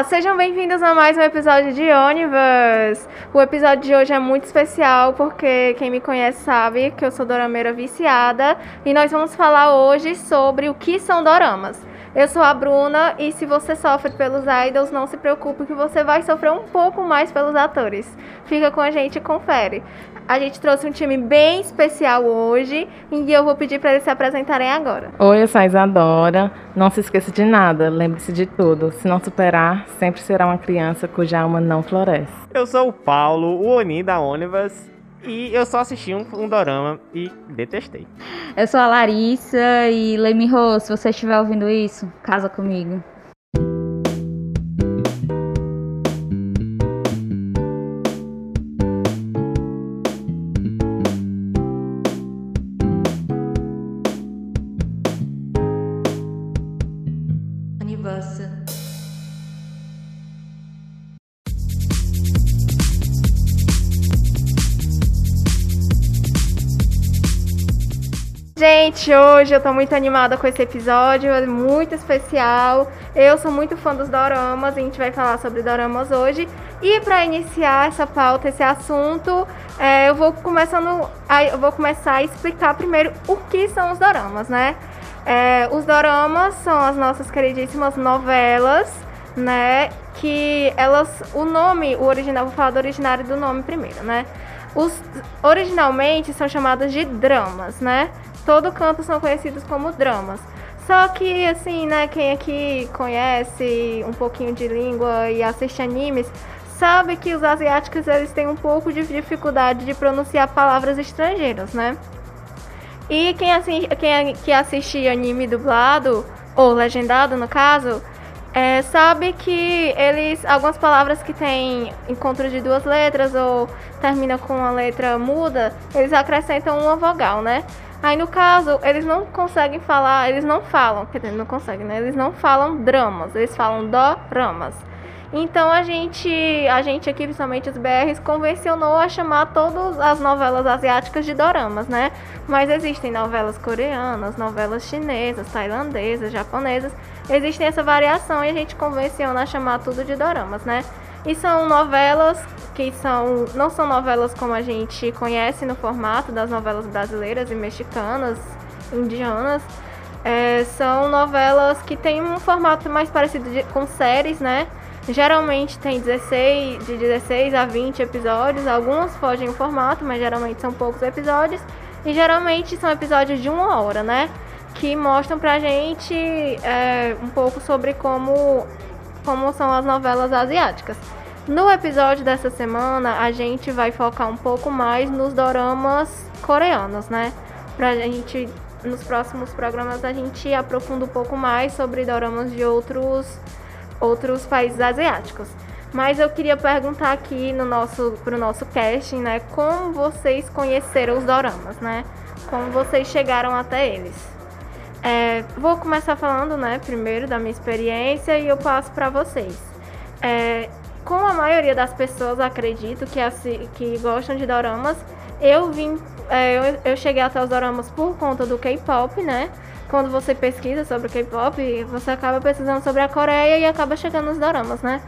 Olá, sejam bem-vindos a mais um episódio de Universe. O episódio de hoje é muito especial porque quem me conhece sabe que eu sou dorameira viciada e nós vamos falar hoje sobre o que são doramas. Eu sou a Bruna e se você sofre pelos idols, não se preocupe que você vai sofrer um pouco mais pelos atores. Fica com a gente e confere. A gente trouxe um time bem especial hoje e eu vou pedir para eles se apresentarem agora. Oi, eu sou a Isadora. Não se esqueça de nada, lembre-se de tudo. Se não superar, sempre será uma criança cuja alma não floresce. Eu sou o Paulo, o Oni da Onivas, e eu só assisti um, um dorama e detestei. Eu sou a Larissa e Lemmy se você estiver ouvindo isso, casa comigo. Gente, hoje eu tô muito animada com esse episódio, é muito especial. Eu sou muito fã dos doramas, a gente vai falar sobre doramas hoje. E para iniciar essa pauta, esse assunto, é, eu vou começando, a, eu vou começar a explicar primeiro o que são os doramas, né? É, os doramas são as nossas queridíssimas novelas, né? Que elas, o nome, o original, vou falar do originário do nome primeiro, né? Os originalmente são chamadas de dramas, né? Todo canto são conhecidos como dramas. Só que, assim, né, quem aqui conhece um pouquinho de língua e assiste animes, sabe que os asiáticos eles têm um pouco de dificuldade de pronunciar palavras estrangeiras, né? E quem, assim, quem que assiste anime dublado, ou legendado no caso, é, sabe que eles. Algumas palavras que têm encontro de duas letras ou termina com uma letra muda, eles acrescentam uma vogal, né? Aí no caso, eles não conseguem falar, eles não falam, quer dizer, não conseguem, né? Eles não falam dramas, eles falam doramas. Então a gente, a gente aqui, principalmente os BRs, convencionou a chamar todas as novelas asiáticas de doramas, né? Mas existem novelas coreanas, novelas chinesas, tailandesas, japonesas. Existem essa variação e a gente convenciona a chamar tudo de doramas, né? E são novelas que são não são novelas como a gente conhece no formato das novelas brasileiras e mexicanas, indianas. É, são novelas que têm um formato mais parecido de, com séries, né? Geralmente tem 16, de 16 a 20 episódios, algumas fogem o formato, mas geralmente são poucos episódios. E geralmente são episódios de uma hora, né? Que mostram pra gente é, um pouco sobre como como são as novelas asiáticas. No episódio dessa semana, a gente vai focar um pouco mais nos doramas coreanos, né? Pra gente, nos próximos programas, a gente aprofunda um pouco mais sobre doramas de outros, outros países asiáticos. Mas eu queria perguntar aqui no nosso, pro nosso casting, né? Como vocês conheceram os doramas, né? Como vocês chegaram até eles? É, vou começar falando, né, primeiro da minha experiência e eu passo para vocês. É, como a maioria das pessoas acredito que, assim, que gostam de doramas, eu vim, é, eu, eu cheguei até os doramas por conta do K-pop, né? Quando você pesquisa sobre o K-pop, você acaba pesquisando sobre a Coreia e acaba chegando nos doramas, né?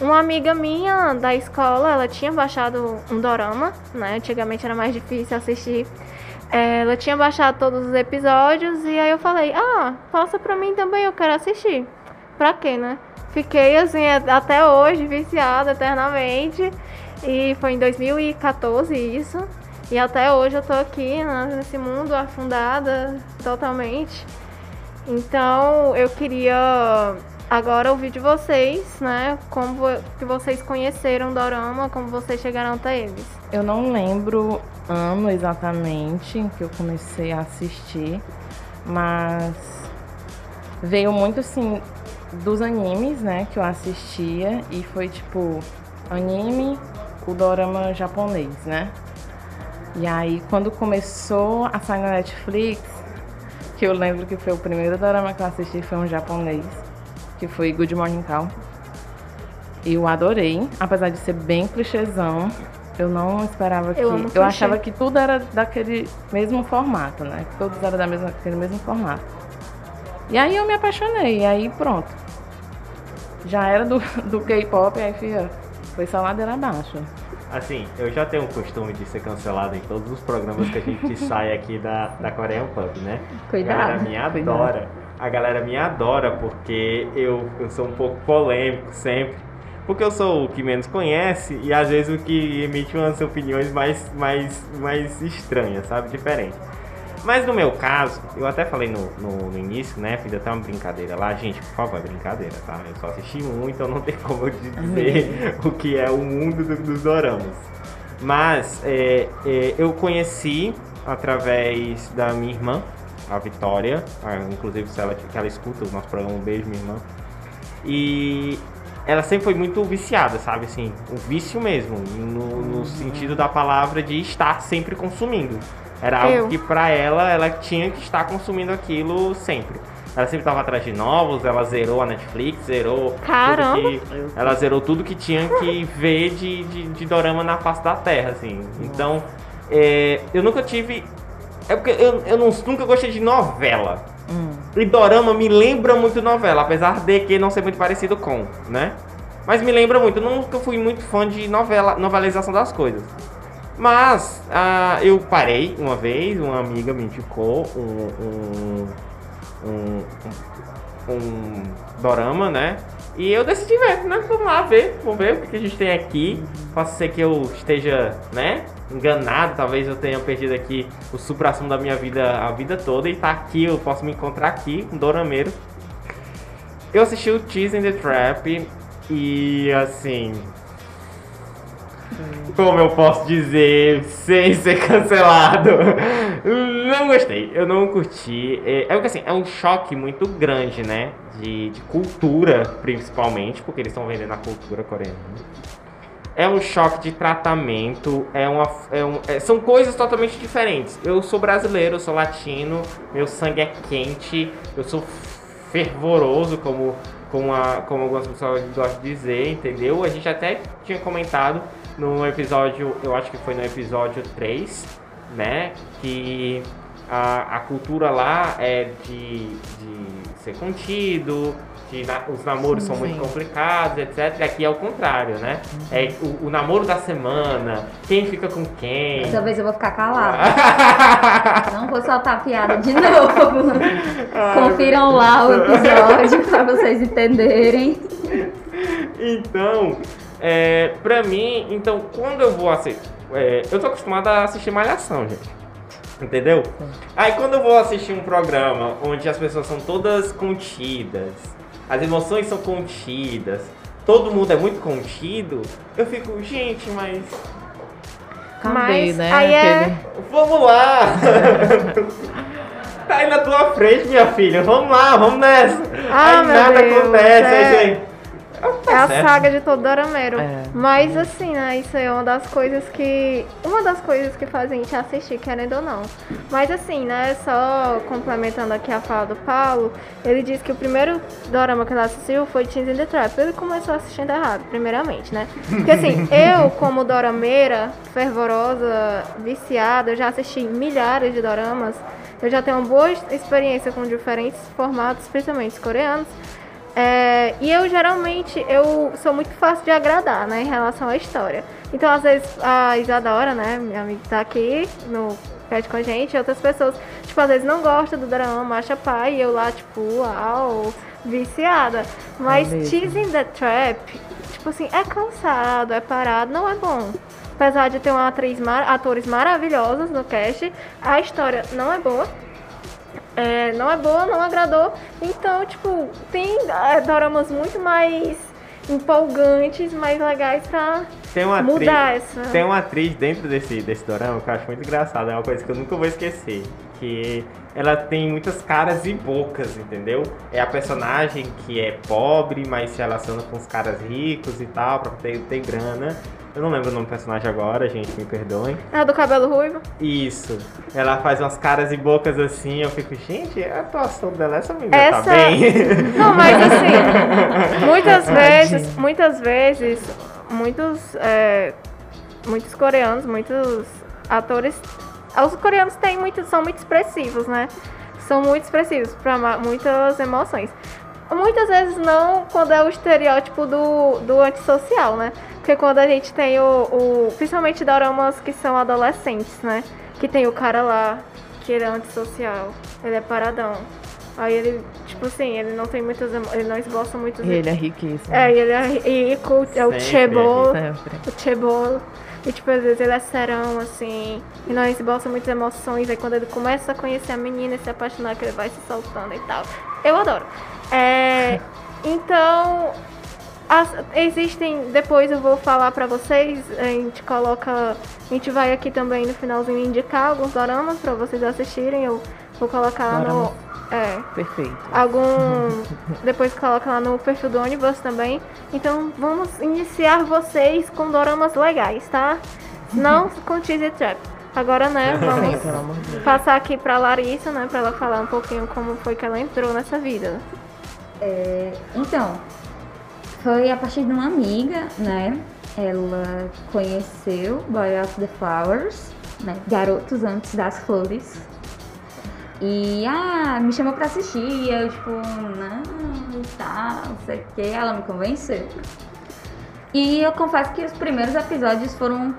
Uma amiga minha da escola, ela tinha baixado um dorama, né? Antigamente era mais difícil assistir ela tinha baixado todos os episódios e aí eu falei, ah, passa pra mim também, eu quero assistir. Pra quê, né? Fiquei assim até hoje, viciada eternamente. E foi em 2014 isso. E até hoje eu tô aqui né, nesse mundo afundada totalmente. Então eu queria agora ouvir de vocês, né? Como que vocês conheceram Dorama, como vocês chegaram até eles. Eu não lembro ano exatamente que eu comecei a assistir, mas veio muito assim dos animes, né, que eu assistia e foi tipo anime, o dorama japonês, né? E aí quando começou a sair na Netflix, que eu lembro que foi o primeiro dorama que eu assisti foi um japonês, que foi Good Morning Call. Eu adorei, apesar de ser bem clichêzão, eu não esperava que. Eu, eu achava que tudo era daquele mesmo formato, né? Que todos eram da mesma, daquele mesmo formato. E aí eu me apaixonei, e aí pronto. Já era do, do K-pop, aí filha, foi só ladeira abaixo. Assim, eu já tenho o costume de ser cancelado em todos os programas que a gente sai aqui da, da Korean Pub, né? Cuidado. A galera me adora. A galera me adora porque eu, eu sou um pouco polêmico sempre. Porque eu sou o que menos conhece e às vezes o que emite umas opiniões mais, mais, mais estranhas, sabe? Diferente. Mas no meu caso, eu até falei no, no, no início, né? Fiz até uma brincadeira lá. Gente, por favor, é brincadeira, tá? Eu só assisti um, então não tem como eu dizer o que é o mundo do- dos doramas. Mas é, é, eu conheci através da minha irmã, a Vitória. ah, inclusive, se ela, que ela escuta o nosso programa, um beijo, minha irmã. E ela sempre foi muito viciada, sabe? Assim, o vício mesmo, no, no sentido da palavra de estar sempre consumindo. Era algo Eu. que pra ela, ela tinha que estar consumindo aquilo sempre. Ela sempre estava atrás de novos, ela zerou a Netflix, zerou tudo Caramba! que, ela zerou tudo que tinha que ver de, de, de dorama na face da terra, assim. Então, é, eu nunca tive. É porque eu, eu não- nunca gostei de novela. Hum. E dorama me lembra muito novela, apesar de que não ser muito parecido com, né? Mas me lembra muito. Eu nunca fui muito fã de novela, novelização das coisas. Mas ah, eu parei uma vez, uma amiga me indicou um, um, um, um, dorama, né? E eu decidi ver, né? Vamos lá ver, vamos ver o que a gente tem aqui. Posso ser que eu esteja, né? Enganado, talvez eu tenha perdido aqui o supra-sumo da minha vida a vida toda e tá aqui, eu posso me encontrar aqui, um dorameiro. Eu assisti o in the Trap e assim. Como eu posso dizer sem ser cancelado? Não gostei, eu não curti. É, é porque assim, é um choque muito grande, né? De, de cultura, principalmente, porque eles estão vendendo a cultura coreana. É um choque de tratamento, é uma, é um- é- são coisas totalmente diferentes. Eu sou brasileiro, eu sou latino, meu sangue é quente, eu sou fervoroso, como, como, a, como algumas pessoas gostam de dizer, entendeu? A gente até tinha comentado no episódio, eu acho que foi no episódio 3, né? Que a, a cultura lá é de, de ser contido, de na- os namoros são muito Sim. complicados, etc. Aqui é o contrário, né? É o, o namoro da semana, quem fica com quem. Dessa vez eu vou ficar calada. Não vou soltar piada de novo. Confiram lá o episódio pra vocês entenderem. Então, é, pra mim, então, quando eu vou assistir. é, eu tô acostumado a assistir Malhação, gente. Entendeu? Aí quando eu vou assistir um programa onde as pessoas são todas contidas, as emoções são contidas, todo mundo é muito contido, eu fico, gente, mas. Cadê, Mas né? aí é- aquele- Vamos lá! tá aí na tua frente, minha filha. Vamos lá, vamos nessa. Ah, aí meu nada Deus, acontece, é. aí você. Tá É a saga de todo dorameiro. É. Mas assim, né? Isso é uma das coisas que. Uma das coisas que fazem a gente assistir, querendo ou não. Mas assim, né? Só complementando aqui a fala do Paulo, ele disse que o primeiro dorama que ele assistiu foi Teens in the Trap. Ele começou assistindo errado, primeiramente, né? Porque assim, eu, como dorameira, fervorosa, viciada, eu já assisti milhares de doramas. Eu já tenho uma boa experiência com diferentes formatos, principalmente os coreanos. É, e eu geralmente eu sou muito fácil de agradar, né, em relação à história. Então, às vezes, a Isadora, né, minha amiga que tá aqui no chat com a gente, e outras pessoas, tipo, às vezes não gostam do drama, acha pai, e eu lá, tipo, uau, viciada. Mas mesmo. Teasing the Trap, tipo assim, é cansado, é parado, não é bom. Apesar de ter uma atriz, mar- atores maravilhosos no cast, a história não é boa. É, não é boa, não agradou. Então, tipo, tem é, doramas muito mais empolgantes, mais legais pra Tem uma atriz, mudar essa. tem uma atriz dentro desse, desse dorama que eu acho muito engraçado, é uma coisa que eu nunca vou esquecer. Que ela tem muitas caras e bocas, entendeu? É a personagem que é pobre, mas se relaciona com os caras ricos e tal, pra ter, ter grana. Eu não lembro o nome do personagem agora, gente, me perdoem. A do cabelo ruivo. Isso. Ela faz umas caras e bocas assim, eu fico, gente, a atuação dela, essa menina Essa- tá bem. Não, mas assim, muitas vezes, muitas vezes, muitos, é, muitos coreanos, muitos atores, os coreanos têm muito, são muito expressivos, né? São muito expressivos para muitas emoções. Muitas vezes não quando é o estereótipo do, do antissocial, né? Porque quando a gente tem o, o. Principalmente doramas que são adolescentes, né? Que tem o cara lá, que ele é antissocial, ele é paradão. Aí ele, tipo assim, ele não tem muitas. Ele não esboça muitos. E ele é riquíssimo. É, e ele é rico, é o Sempre Chebol. O Chebol. E tipo, às vezes ele é serão, assim, e não esboça muitas emoções. Aí quando ele começa a conhecer a menina e se apaixonar, que ele vai se soltando e tal. Eu adoro. É, então, as- existem. Depois eu vou falar pra vocês. A gente coloca. A gente vai aqui também no finalzinho indicar alguns doramas pra vocês assistirem. Eu vou colocar lá no. É Perfeito. algum. Depois coloca lá no perfil do ônibus também. Então vamos iniciar vocês com doramas legais, tá? Não com Teaser Trap. Agora, né, vamos passar aqui pra Larissa, né, pra ela falar um pouquinho como foi que ela entrou nessa vida. É, então, foi a partir de uma amiga, né? Ela conheceu Boy of the Flowers, né? Garotos Antes das Flores. E, ah, me chamou pra assistir. E eu, tipo, não, tá, não sei o que. Ela me convenceu. E eu confesso que os primeiros episódios foram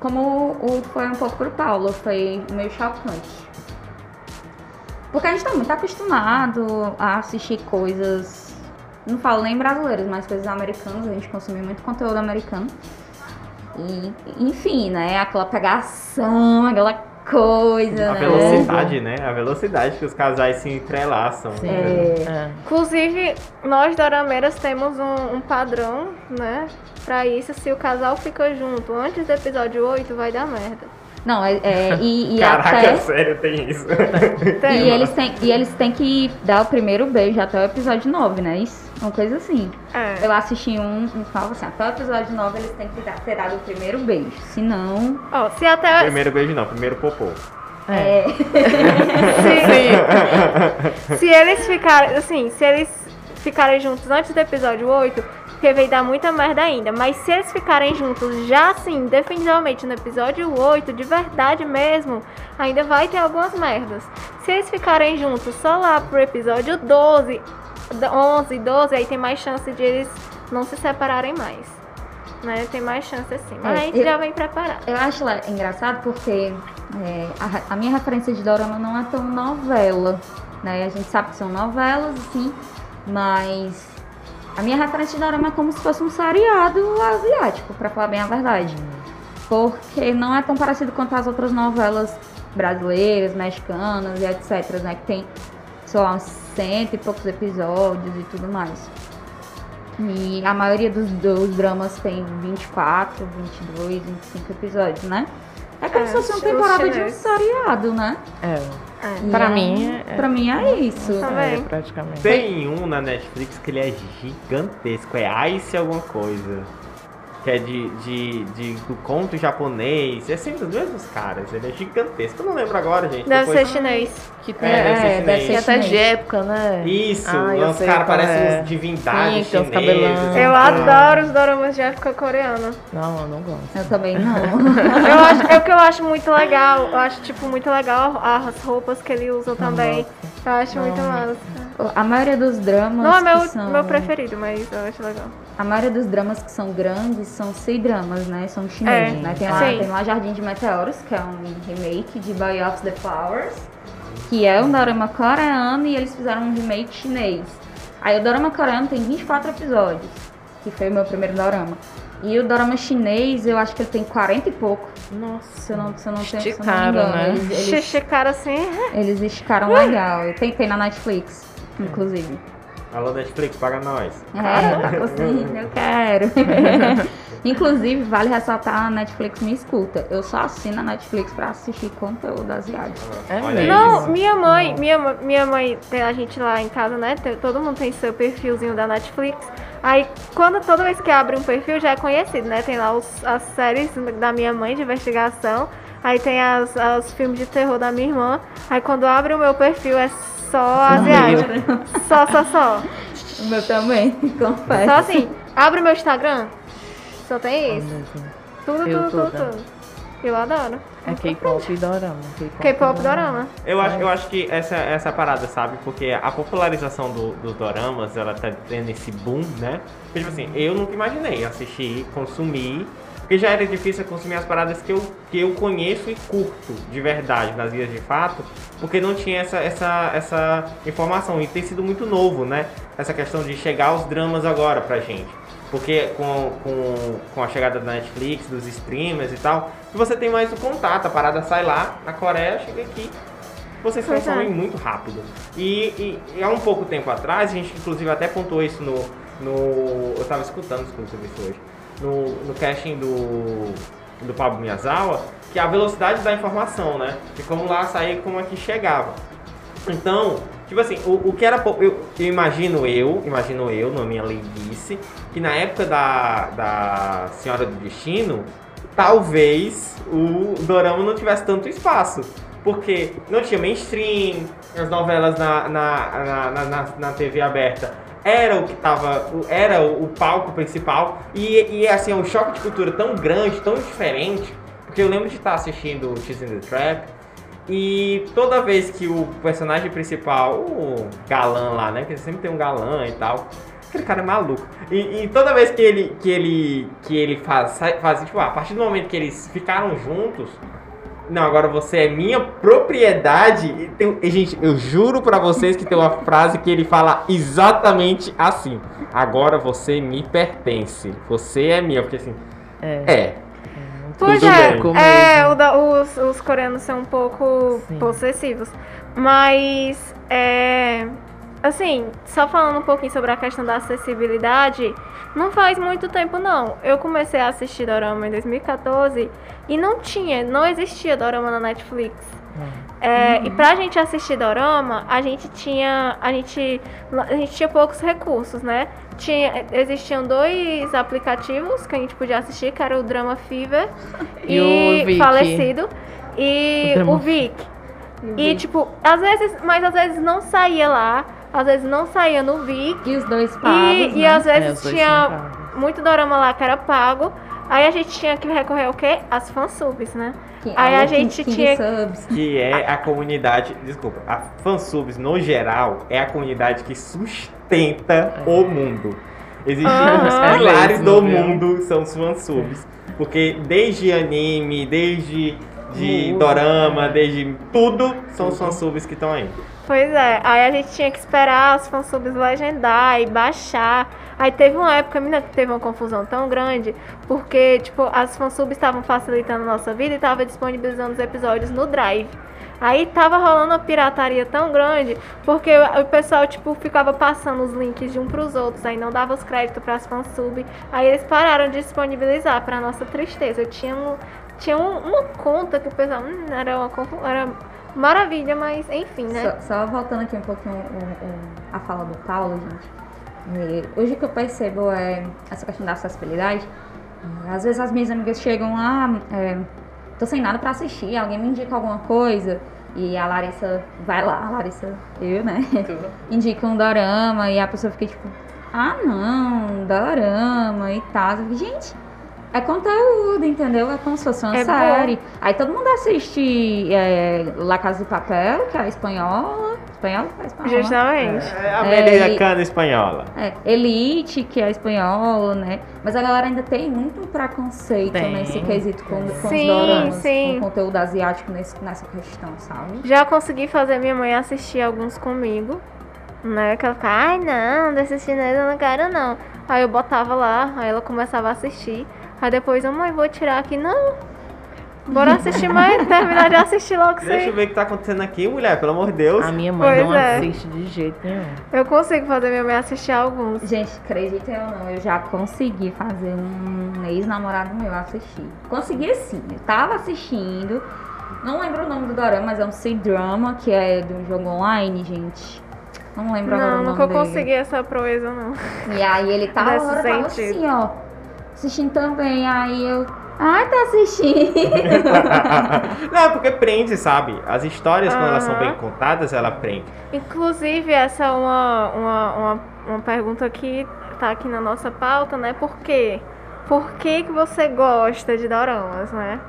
como o foi um pouco pro Paulo, foi meio chocante. Porque a gente tá muito acostumado a assistir coisas, não falo nem brasileiras, mas coisas americanas, a gente consome muito conteúdo americano. E, enfim, né, aquela pegação, aquela coisa, A né? velocidade, né? A velocidade que os casais se entrelaçam. Sim. É. É. Inclusive, nós dorameiras temos um, um padrão, né, pra isso. Se o casal fica junto antes do episódio 8, vai dar merda. Não, é, é, e, e Caraca, até... sério, tem isso. Tem. E eles, têm, e eles têm que dar o primeiro beijo até o episódio 9, né? Isso, uma coisa assim. É. Eu assisti um e falava assim, até o episódio 9 eles têm que dar, ter dado o primeiro beijo. Senão. Ó, se até. Primeiro beijo não, primeiro popô. É. Se, se eles ficarem, assim, se eles ficarem juntos antes do episódio 8, porque vai dar muita merda ainda. Mas se eles ficarem juntos já assim, definitivamente no episódio 8, de verdade mesmo, ainda vai ter algumas merdas. Se eles ficarem juntos só lá pro episódio 12, 11, 12, aí tem mais chance de eles não se separarem mais. Né? Tem mais chance assim. Mas É, a gente eu- já vem preparado. Eu acho lá engraçado porque é, a, a minha referência de dorama não é tão novela, né? A gente sabe que são novelas, assim, mas a minha referência de dorama é como se fosse um seriado asiático, pra falar bem a verdade. Porque não é tão parecido quanto as outras novelas brasileiras, mexicanas e etc, né? Que tem, sei lá, uns cento e poucos episódios e tudo mais. E a maioria dos, dos dramas tem 24, 22, 25 episódios, né? É como É, se fosse uma temporada de um seriado, né? É. É. Pra mim, é- Pra mim é isso. Também. É, praticamente. Tem um na Netflix que ele é gigantesco, é Ice alguma coisa. Que é de, de, de- do conto japonês. É sempre dos mesmos caras, ele é gigantesco. Eu não lembro agora, gente. Deve depois- ser chinês. Que É, tem, deve ser deve chinês. ser tem até chinês. de época, né? Isso, Ah, os caras parecem é. divindades Sim, chineses. cabelão. Eu adoro os doramas de época coreana. Não, eu não gosto. Eu também não. Eu acho, é o que eu acho muito legal. Eu acho, tipo, muito legal as roupas que ele usa também. Eu acho muito massa. a maioria dos dramas Não é meu, são... meu preferido, mas eu acho legal. A maioria dos dramas que são grandes são C-dramas, né? São chineses, É, né? Tem lá, sim. tem lá Jardim de Meteoros, que é um remake de Boy of the Flowers, que é um dorama coreano e eles fizeram um remake chinês. Aí o dorama coreano tem 24 episódios, que foi o meu primeiro dorama. E o dorama chinês, eu acho que ele tem 40 e pouco. Nossa. Se eu não, se eu não, tenho, Esticaram, né? Eles, eles, Xixi, cara assim. eles esticaram legal. Tem, tem na Netflix, inclusive. Alô, Netflix, paga nós. É, tá conseguindo, eu quero. Inclusive, vale ressaltar, a Netflix me escuta. Eu só assino a Netflix pra assistir conteúdo asiático. É Olha aí. mesmo? Não, minha mãe, minha, minha mãe, tem a gente lá em casa, né? todo mundo tem seu perfilzinho da Netflix. Aí, quando toda vez que abre um perfil, já é conhecido, né? Tem lá os- as séries da minha mãe de investigação. Aí tem as, os filmes de terror da minha irmã. Aí quando abre o meu perfil é só asiático. Só, só, só. O meu também, confesso. Só assim, abre o meu Instagram. Só tem isso. Tudo, Eu tudo, tudo, toda. tudo. Eu adoro. É K-pop e dorama. K-pop e dorama. Eu acho, eu acho que essa, essa parada, sabe? Porque a popularização do- dos doramas, ela tá tendo esse boom, né? Porque, tipo assim, eu nunca imaginei assistir, consumir. Porque já era difícil consumir as paradas que eu, que eu conheço e curto de verdade, nas vias de fato, porque não tinha essa, essa, essa informação. E tem sido muito novo, né? Essa questão de chegar aos dramas agora pra gente. Porque com, com, com a chegada da Netflix, dos streamers e tal, você tem mais o contato, a parada sai lá, na Coreia, chega aqui, vocês consomem é. muito rápido. E, e- e há um pouco tempo atrás, a gente inclusive até pontuou isso no. no eu estava escutando inclusive isso hoje. No, no casting do, do Pablo Miyazawa, que é a velocidade da informação, né? De como lá sair como é que chegava. Então, tipo assim, o, o que era. Eu, eu imagino eu, imagino eu, na minha leiguice, que na época da, da Senhora do Destino, talvez o Dorama não tivesse tanto espaço. Porque não tinha mainstream, as novelas na, na, na, na- na TV aberta era o que tava. Era o, palco principal. E, e assim, é um choque de cultura tão grande, tão diferente. Porque eu lembro de estar assistindo Cheese in the Trap. E toda vez que o personagem principal, o galã lá, né? Porque sempre tem um galã e tal. Aquele cara é maluco. E, e toda vez que ele, que ele, que ele faz, faz, tipo, a partir do momento que eles ficaram juntos, não, agora você é minha propriedade. E tem- e, gente, eu juro pra vocês que tem uma frase que ele fala exatamente assim. Agora você me pertence. Você é minha. Porque assim, É. é. Pois é, é o da- os, os coreanos são um pouco Sim. possessivos. Mas, é, assim, só falando um pouquinho sobre a questão da acessibilidade, não faz muito tempo não. Eu comecei a assistir Dorama em 2014 e não tinha, não existia Dorama na Netflix. É, E pra gente assistir Dorama, a gente tinha. A gente, a gente tinha poucos recursos, né? Tinha, existiam dois aplicativos que a gente podia assistir, que era o Drama Fever E e, o Viki. falecido. E O o Vic. E tipo, às vezes, mas às vezes não saía lá, às vezes não saía no Vic. E os dois pagos, E, e né? às É, vezes dois tinha muito dorama lá que era pago. Aí a gente tinha que recorrer ao quê? As fansubs, né? Que- Aí a gente King tinha- Subs. que é a comunidade, desculpa, a fansubs no geral é a comunidade que sustenta o mundo. Existem os pilares do Mesmo, viu? mundo são os fansubs, porque desde anime, desde de dorama, desde tudo são os fansubs que estão aí. Pois é, aí a gente tinha que esperar as fansubs legendar e baixar. Aí teve uma época, menina, que teve uma confusão tão grande, porque, tipo, as fansubs estavam facilitando a nossa vida e estavam disponibilizando os episódios no Drive. Aí tava rolando uma pirataria tão grande, porque o pessoal, tipo, ficava passando os links de um pros outros, aí não dava os créditos pras fansub. Aí eles pararam de disponibilizar, pra nossa tristeza. Eu tinha, um, tinha um- uma conta que o pessoal, hum, era uma era maravilha, mas enfim, né? Só, só voltando aqui um pouquinho o- o- a fala do Paulo, gente. Hoje o que eu percebo é essa questão da acessibilidade. É, Às vezes as minhas amigas chegam lá, é, tô sem nada pra assistir, alguém me indica alguma coisa. E a Larissa vai lá, a Larissa, eu, né? Indica um dorama e a pessoa fica tipo, ah não, dorama e tal. Eu fico, Gente, é conteúdo, entendeu? É como se fosse uma É série. Aí todo mundo assiste é, La Casa de Papel, que é a espanhola. Espanhola? É espanhola. Justamente. É americana espanhola. É, Elite, que é espanhola, né? Mas a galera ainda tem muito preconceito Tem. nesse quesito com, com Sim, os doramas, sim. com conteúdo asiático nesse- nessa questão, sabe? Já consegui fazer minha mãe assistir alguns comigo. Né? Que ela ficava, ai não, desse chinês eu não quero não. Aí eu botava lá, aí ela começava a assistir. Aí depois, "Ô, mãe, vou tirar aqui. Não. Bora assistir mais, terminar de assistir logo Deixa eu você. ver o que tá acontecendo aqui, mulher, pelo amor de Deus. A minha mãe Pois não é. assiste de jeito nenhum. Eu consigo fazer minha mãe assistir alguns. Gente, acreditem ou não, eu já consegui fazer um ex-namorado meu assistir. Consegui sim, eu tava assistindo. Não lembro o nome do dorama, mas é um C-drama, que é de um jogo online, gente. Não lembro agora Não, o nome nunca dele. consegui essa proeza, não. E aí ele tava, Nesse tava sentido. assim, ó. Assistindo também. Aí eu. Ai, tá assistindo. Não, é porque prende, sabe? As histórias, quando elas são bem contadas, ela prende. Inclusive, essa é uma, uma, uma, uma pergunta que tá aqui na nossa pauta, né? Por quê? Por que, que você gosta de doramas, né?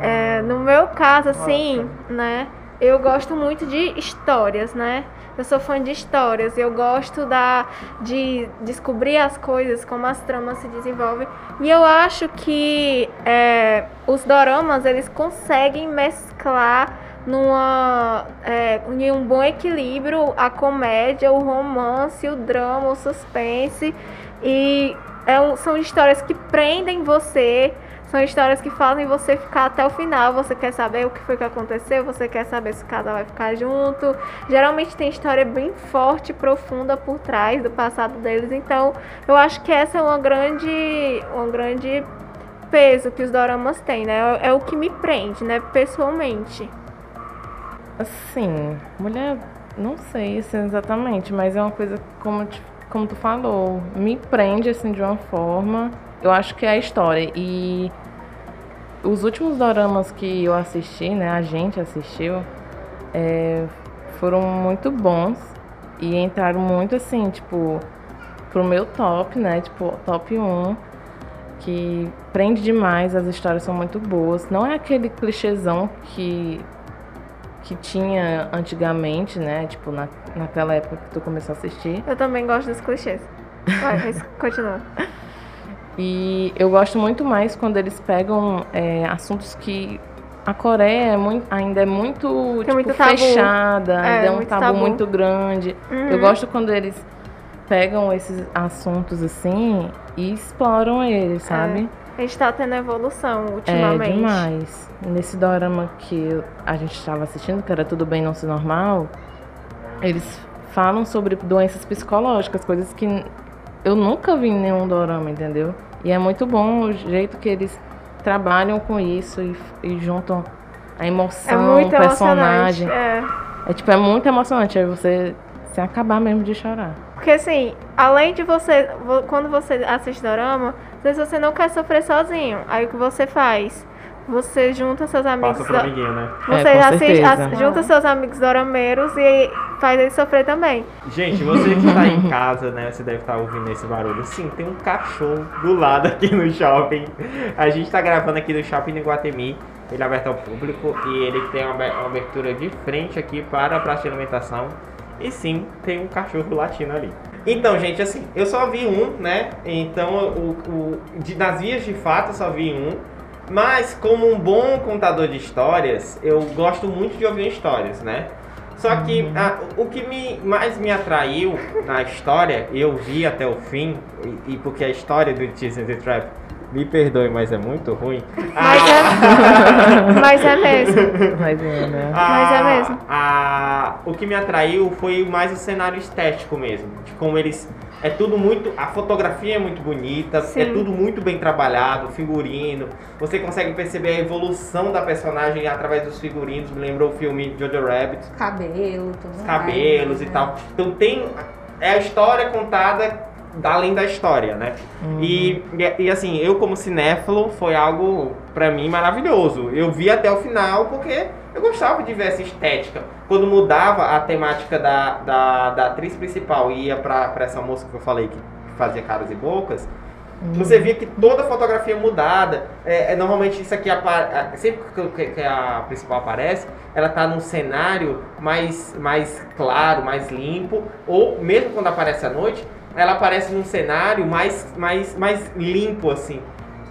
É, no meu caso, assim, né? Eu gosto muito de histórias, né? Eu sou fã de histórias, eu gosto da, de descobrir as coisas, como as tramas se desenvolvem. E eu acho que é, os doramas, eles conseguem mesclar numa, é, em um bom equilíbrio a comédia, o romance, o drama, o suspense. E é são histórias que prendem você, são histórias que fazem você ficar até o final. Você quer saber o que foi que aconteceu, você quer saber se o casal vai ficar junto. Geralmente tem história bem forte, profunda por trás do passado deles. Então, eu acho que essa é uma grande, um grande peso que os doramas têm, né? É o que me prende, né, pessoalmente. Assim, mulher, não sei assim, exatamente, mas é uma coisa como, como tu falou, me prende assim de uma forma. Eu acho que é a história. E os últimos doramas que eu assisti, né, a gente assistiu, é, foram muito bons e entraram muito assim, tipo, pro meu top, né, tipo, top 1, que prende demais, as histórias são muito boas. Não é aquele clichêzão que que tinha antigamente, né? Tipo, na, naquela época que tu começou a assistir. Eu também gosto dos clichês. Vai, continua. E eu gosto muito mais quando eles pegam é, assuntos que a Coreia é muito, ainda é muito, tipo, muito fechada, é, ainda é um tabu, tabu. muito grande. Uhum. Eu gosto quando eles pegam esses assuntos assim e exploram eles, sabe? A gente tá tendo evolução É, ultimamente. demais. Nesse dorama que a gente estava assistindo, que era Tudo Bem Não Ser Normal, eles falam sobre doenças psicológicas, coisas que eu nunca vi nenhum dorama, entendeu? E é muito bom o jeito que eles trabalham com isso e, e juntam a É emoção, muito o personagem. emocionante. É. É tipo, é muito emocionante. Aí você se acabar mesmo de chorar. Porque assim, além de você. vo- Quando você assiste dorama, às vezes você não quer sofrer sozinho. Aí o que você faz? Você junta seus amigos. Passa pro do- amiguinho, né? Você É, com assiste, certeza. ass- junta seus amigos dorameiros e faz eles sofrer também. Gente, você que está em casa, né? Você deve estar ouvindo esse barulho. Sim, tem um cachorro do lado aqui no shopping. A gente está gravando aqui no shopping no Guatemi. Ele é aberto ao público e ele tem uma abertura de frente aqui para a praça de alimentação. E sim, tem um cachorro latino ali. Então, gente, assim, eu só vi um, né? Então, o, o, de, nas vias de fato, eu só vi um. Mas, como um bom contador de histórias, eu gosto muito de ouvir histórias, né? Só que a- o que me, mais me atraiu na história, eu vi até o fim, e, e porque a história do Tears and the Trap, me perdoe, mas é muito ruim. Mas é, mas é mesmo. Mas é, né? Mas é mesmo. a- o que me atraiu foi mais o cenário estético mesmo. De como eles. É tudo muito. A fotografia é muito bonita, é Sim. tudo muito bem trabalhado, figurino. Você consegue perceber a evolução da personagem através dos figurinos. Me lembrou o filme Jojo Rabbit, Cabelo, tudo os mais, cabelos e né? tal. Então tem. É a história contada além da história, né? E, e, e, assim, eu como cinéfilo foi algo pra mim maravilhoso. Eu vi até o final porque eu gostava de ver essa estética. Quando mudava a temática da, da, da atriz principal e ia pra, pra essa moça que eu falei que fazia caras e bocas, você via que toda a fotografia mudada. É, é, normalmente isso aqui apa- a- sempre que, que- que a principal aparece, ela tá num cenário mais, mais claro, mais limpo, ou mesmo quando aparece à noite, ela aparece num cenário mais, mais, mais limpo assim.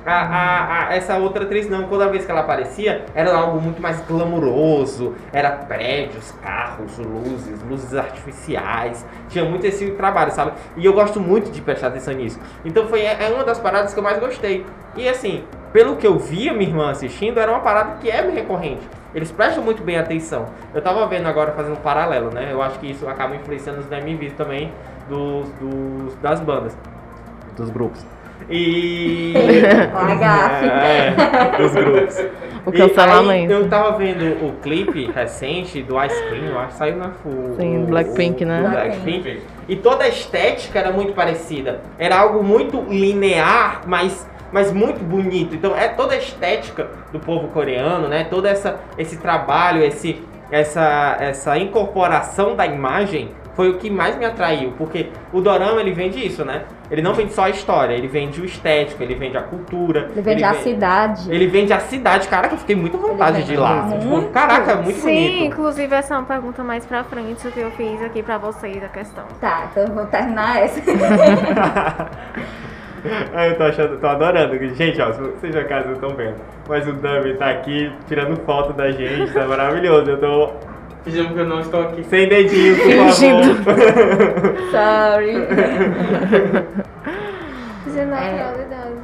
A, a- a- essa outra atriz não, toda vez que ela aparecia, era algo muito mais glamuroso, era prédios, carros, luzes, luzes artificiais, tinha muito esse trabalho, sabe? E eu gosto muito de prestar atenção nisso. Então foi é uma das paradas que eu mais gostei. E assim, pelo que eu via minha irmã assistindo, era uma parada que é recorrente. Eles prestam muito bem atenção. Eu tava vendo agora fazendo um paralelo, né? Eu acho que isso acaba influenciando os DMVs também dos, dos- das bandas, dos grupos. E. É, dos grupos. O aí, cancelamento. eu tava vendo o clipe recente do Ice Cream, eu acho que saiu na Full. Sim, Blackpink, né? Blackpink. E toda a estética era muito parecida. Era algo muito linear, mas, mas muito bonito. Então, é toda a estética do povo coreano, né? Todo essa, esse trabalho, esse, essa, essa incorporação da imagem foi o que mais me atraiu, porque o dorama ele vende isso, né? Ele não vende só a história, ele vende o estético, ele vende a cultura. Ele vende a cidade. Ele vende a cidade. Caraca, eu fiquei muito à vontade Ele de ir lá. vende Tipo, muito. caraca, muito Sim, bonito. inclusive essa é uma pergunta mais pra frente que eu fiz aqui pra vocês, a questão. Tá, então eu vou terminar essa. Ah, eu tô achando, tô adorando. Gente, ó, se vocês na casa não estão vendo. Mas o Dami tá aqui tirando foto da gente, tá maravilhoso. Eu tô Fingindo que eu não estou aqui. sem dedinho, por favor. Sorry. Naturalidade.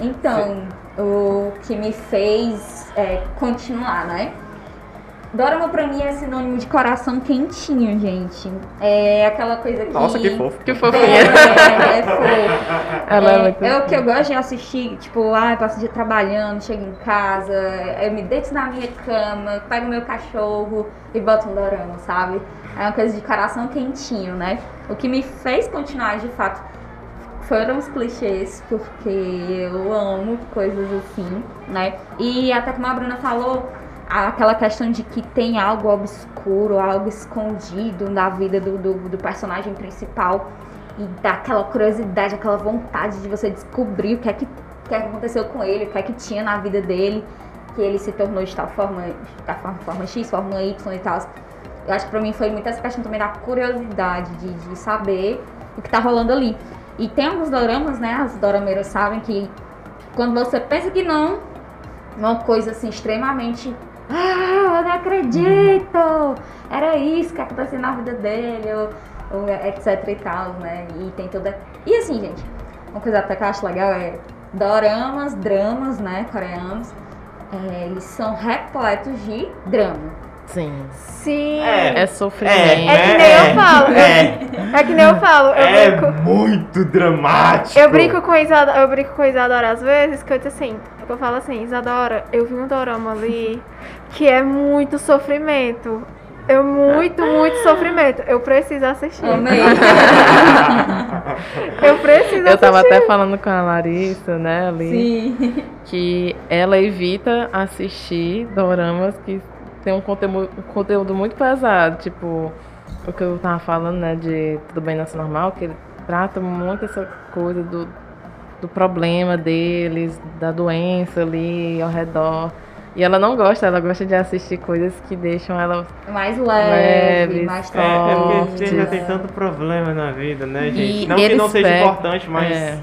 Então, o que me fez é, continuar, né? Dorama pra mim é sinônimo de coração quentinho, gente. É aquela coisa que. Nossa, que fofo. Que É, fofinha. é, é fofo. Ela é É, muito é o que eu gosto de assistir, tipo, ah, eu passo o dia trabalhando, chego em casa, eu me deito na minha cama, pego meu cachorro e boto um dorama, sabe? É uma coisa de coração quentinho, né? O que me fez continuar, de fato, foram os clichês, porque eu amo coisas assim, né? E até como a Bruna falou, aquela questão de que tem algo obscuro, algo escondido na vida do, do, do personagem principal e dá aquela curiosidade, aquela vontade de você descobrir o que é que, que, aconteceu com ele, o que é que tinha na vida dele, que ele se tornou de tal forma, da forma, forma X, forma Y e tal. Eu acho que pra mim foi muito essa questão também da curiosidade de, de saber o que tá rolando ali. E tem alguns doramas, né? As dorameiras sabem que quando você pensa que não, uma coisa assim extremamente. Ah, eu não acredito! Era isso que acontecia na vida dele, ou, ou etc e tal, né? E tem toda. E assim, gente, uma coisa até que eu acho legal é doramas, dramas, né? Coreanos. é, eles são repletos de drama. Sim. Sim. É. É sofrimento. É que nem eu falo. É, É que nem eu falo. Eu é brinco. muito dramático. Eu brinco com Isadora, eu brinco com Isadora às vezes, que eu disse assim, eu falo assim, Isadora, eu vi um dorama ali que é muito sofrimento. Eu muito, muito sofrimento. Eu preciso assistir. Amei. Eu preciso Eu tava assistir. até falando com a Larissa, né, ali, Sim. que ela evita assistir doramas que tem um conteúdo, um conteúdo muito pesado, tipo o que eu tava falando, né, de Tudo Bem Nasce Normal, que ele trata muito essa coisa do, do problema deles, da doença ali ao redor. E ela não gosta, ela gosta de assistir coisas que deixam ela Mais leve, Leves. mais É, é porque já tem tanto problema na vida, né, gente? E não que não seja importante, mas. É.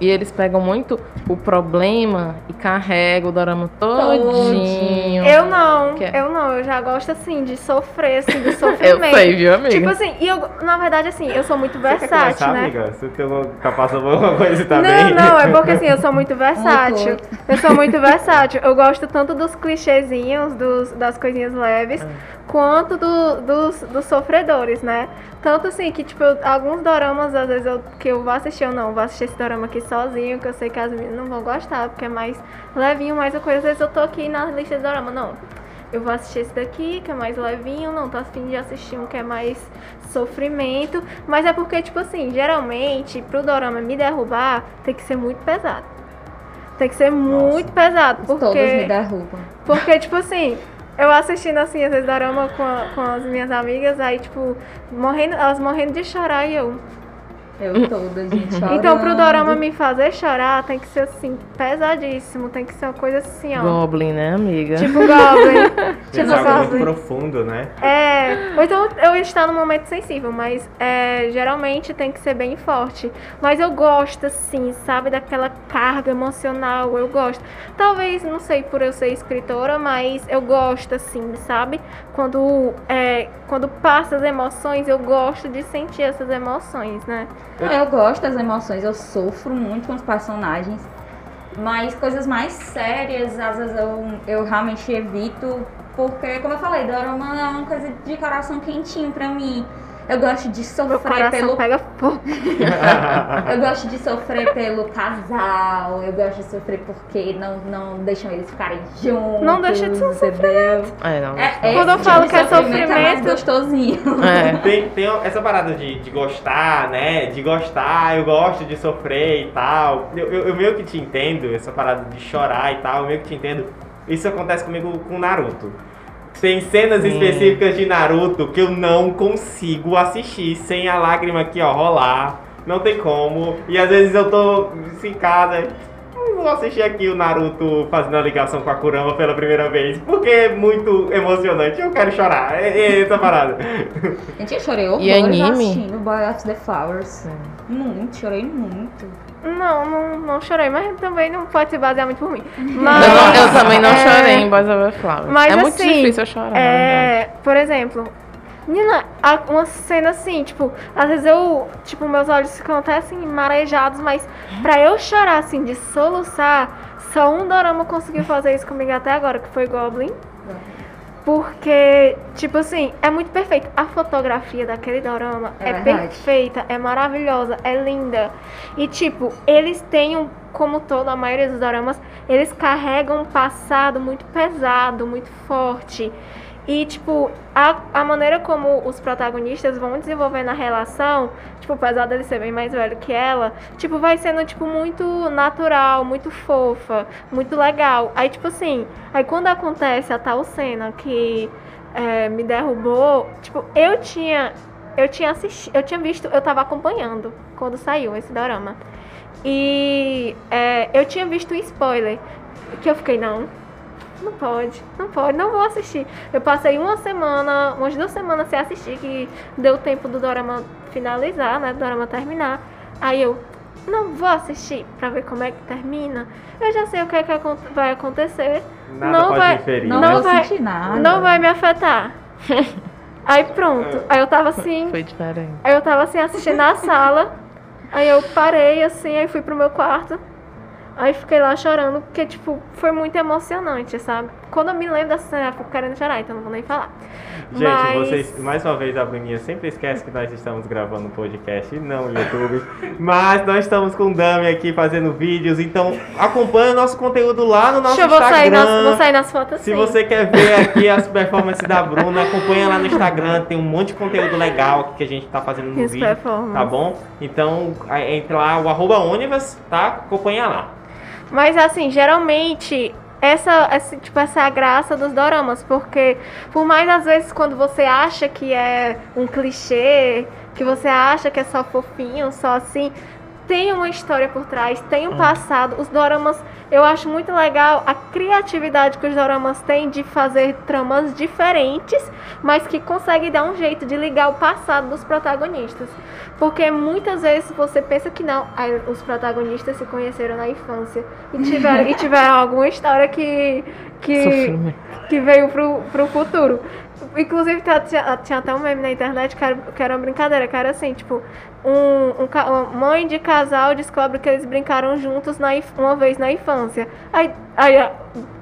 E eles pegam muito o problema e carregam o dorama todinho. Eu não, é- eu não, eu já gosto assim de sofrer, assim, do Eu sofrimento. sei, viu, amiga? Tipo assim, e eu, na verdade, assim, eu sou muito Você quer versátil, começar, né? amiga? Você tem uma, tá passando alguma coisa e tá não, bem? não, é porque assim, eu sou muito versátil. Eu sou muito versátil. Eu gosto tanto dos clichêzinhos, dos, das coisinhas leves, quanto do- dos, dos sofredores, né? Tanto assim que, tipo, eu- alguns doramas, às vezes, eu, que eu vou assistir ou não, vou assistir esse dorama aqui sozinho, que eu sei que as meninas não vão gostar, porque é mais levinho, mais a coisa. Às vezes eu tô aqui na lista de dorama, não. Eu vou assistir esse daqui, que é mais levinho, não tô afim de assistir um que é mais sofrimento. Mas é porque, tipo assim, geralmente, pro dorama me derrubar, tem que ser muito pesado. Tem que ser muito pesado, Todos me porque, derrubam. porque tipo assim, eu assistindo assim, às vezes dorama com, a- com as minhas amigas, aí tipo, morrendo, elas morrendo de chorar e eu. Eu toda, gente, chorando. Então pro dorama me fazer chorar, tem que ser assim, pesadíssimo, tem que ser uma coisa assim, ó. Goblin, né, amiga? Tipo Goblin. Tipo algo muito profundo, né? É, ou então eu estar num momento sensível, mas é, geralmente tem que ser bem forte. Mas eu gosto, assim, sabe, daquela carga emocional, eu gosto. Talvez, não sei por eu ser escritora, mas eu gosto, assim, sabe? Quando, é, quando passa as emoções, eu gosto de sentir essas emoções, né? Eu gosto das emoções, eu sofro muito com os personagens. Mas coisas mais sérias, às vezes eu, eu realmente evito. Porque, como eu falei, Dorama é uma coisa de coração quentinho pra mim. Eu gosto de sofrer pelo pega fogo. Eu gosto de sofrer pelo casal, eu gosto de sofrer porque não, não deixam eles ficarem juntos. Não deixa de ser um entendeu? É, não. É, Quando eu tipo falo que é É mais sofrimento- gostosinho. É. Tem, tem essa parada de, de gostar, né? De gostar, eu gosto de sofrer e tal. Eu, eu, eu meio que te entendo, essa parada de chorar e tal, eu meio que te entendo. Isso acontece comigo com Naruto. Tem cenas Sim. específicas de Naruto que eu não consigo assistir sem a lágrima aqui, ó, rolar. Não tem como. E às vezes eu tô em casa. "Hum, Vou assistir aqui o Naruto fazendo a ligação com a Kurama pela primeira vez. Porque é muito emocionante. Eu quero chorar. É, é essa parada. Gente, eu chorei horrores E anime? assistindo Boy of the Flowers. Muito, chorei muito. Não, não, não chorei, mas também não pode se basear muito por mim. Eu, Mas, não- eu também não é, chorei em Boys Over Flowers. Mas é muito assim, difícil eu chorar. É, por exemplo, menina, uma cena assim, tipo, às vezes eu, tipo, meus olhos ficam até assim marejados, mas pra eu chorar assim de soluçar, só um dorama conseguiu fazer isso comigo até agora, que foi Goblin. Porque, tipo assim, é muito perfeito. A fotografia daquele dorama É é, perfeita, é maravilhosa, é linda. E, tipo, eles têm, um, como toda a maioria dos doramas, eles carregam um passado muito pesado, muito forte. E, tipo, a, a maneira como os protagonistas vão desenvolvendo a relação, tipo, apesar dele ser bem mais velho que ela, tipo, vai sendo, tipo, muito natural, muito fofa, muito legal. Aí, tipo assim, aí quando acontece a tal cena que é, me derrubou, tipo, eu tinha. Eu tinha assistido, eu tinha visto, eu tava acompanhando quando saiu esse dorama. E é, eu tinha visto um spoiler. Que eu fiquei, não, não pode, não pode, não vou assistir. Eu passei uma semana, umas duas semanas sem assistir, que deu tempo do dorama finalizar, né? Do dorama terminar. Aí eu, não vou assistir pra ver como é que termina. Eu já sei o que, é que vai acontecer. Nada Não pode vai- inferir. Não? Não vai- nada. Não vai me afetar. Aí pronto. Aí eu tava assim, Foi diferente. Aí eu tava assim assistindo na sala. Aí eu parei assim, aí fui pro meu quarto. Aí fiquei lá chorando, porque, tipo, foi muito emocionante, sabe? Quando eu me lembro dessa cena, eu fico querendo chorar, então não vou nem falar. Gente, Mas- vocês, mais uma vez, a Bruninha sempre esquece que nós estamos gravando um podcast e não o YouTube. Mas nós estamos com o Dami aqui fazendo vídeos, então acompanha o nosso conteúdo lá no nosso Deixa eu vou sair, Instagram. nas, vou sair nas fotos Se sim. você quer ver aqui as performances da Bruna, acompanha lá no Instagram, tem um monte de conteúdo legal que a gente tá fazendo no Minhas vídeo, tá bom? Então, entra lá, o arroba Onivas, tá? Acompanha lá. Mas assim, geralmente essa, essa, tipo, essa é a graça dos doramas, porque por mais às vezes quando você acha que é um clichê, que você acha que é só fofinho, só assim, tem uma história por trás, tem um passado. Os doramas, eu acho muito legal a criatividade que os doramas têm de fazer tramas diferentes, mas que conseguem dar um jeito de ligar o passado dos protagonistas. Porque muitas vezes você pensa que não, os protagonistas se conheceram na infância e tiveram, e tiveram alguma história que, que, que veio pro, pro futuro. Inclusive, tá- tinha, tinha até um meme na internet que era, que era uma brincadeira, que era assim, tipo, um, um mãe de casal descobre que eles brincaram juntos na, uma vez na infância. Aí, aí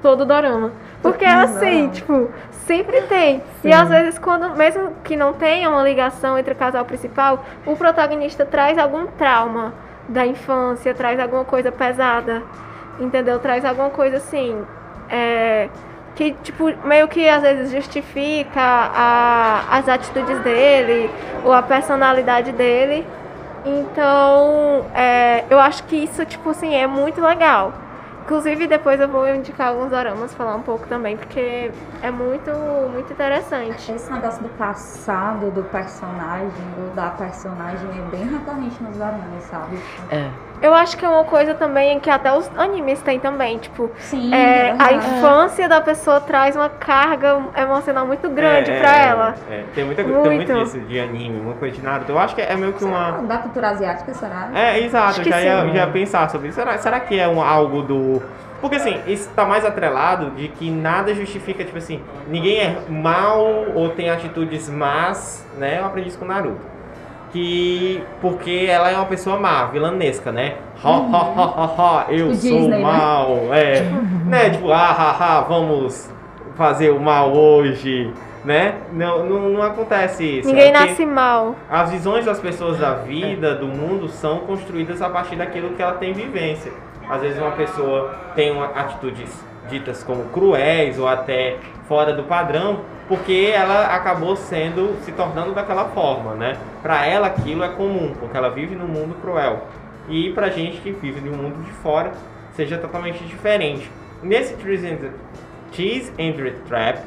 todo dorama. Porque é assim, tipo, sempre tem. E às vezes, quando, mesmo que não tenha uma ligação entre o casal principal, o protagonista traz algum trauma da infância, traz alguma coisa pesada, entendeu? Traz alguma coisa assim. é, que, tipo, meio que às vezes justifica a- as atitudes dele ou a personalidade dele. Então, é, eu acho que isso, tipo assim, é muito legal. Inclusive, depois eu vou indicar alguns doramas, falar um pouco também, porque é muito, muito interessante. Esse negócio do passado do personagem ou da personagem é bem recorrente nos doramas, sabe? É. Eu acho que é uma coisa também que até os animes têm também, tipo, Sim, é, a infância da pessoa traz uma carga emocional muito grande É, pra é, ela. é. Tem, muita, tem muito Muito. disso de anime, uma coisa de Naruto. Eu acho que é meio que uma. Da cultura asiática, será? É, exato, já ia, sim. já ia pensar sobre isso. Será, será que é um, algo do. Porque assim, isso tá mais atrelado de que nada justifica, tipo assim, ninguém é mal ou tem atitudes más, né? Eu aprendi isso com Naruto. Que. Porque ela é uma pessoa má, vilanesca, né? Ha, ha, ha, ha, ha, eu Tipo sou Disney, né? mal. É. né? Tipo, ah, ha, ha, vamos fazer o mal hoje, né? Não, não, não acontece isso. Ninguém É nasce mal. as visões das pessoas da vida, do mundo, são construídas a partir daquilo que ela tem vivência. Às vezes uma pessoa tem uma, atitudes ditas como cruéis ou até fora do padrão, porque ela acabou sendo, se tornando daquela forma, né? Para ela aquilo é comum, porque ela vive num mundo cruel. E pra gente que vive num mundo de fora, seja totalmente diferente. Nesse Cheese and, Cheese and the Trap,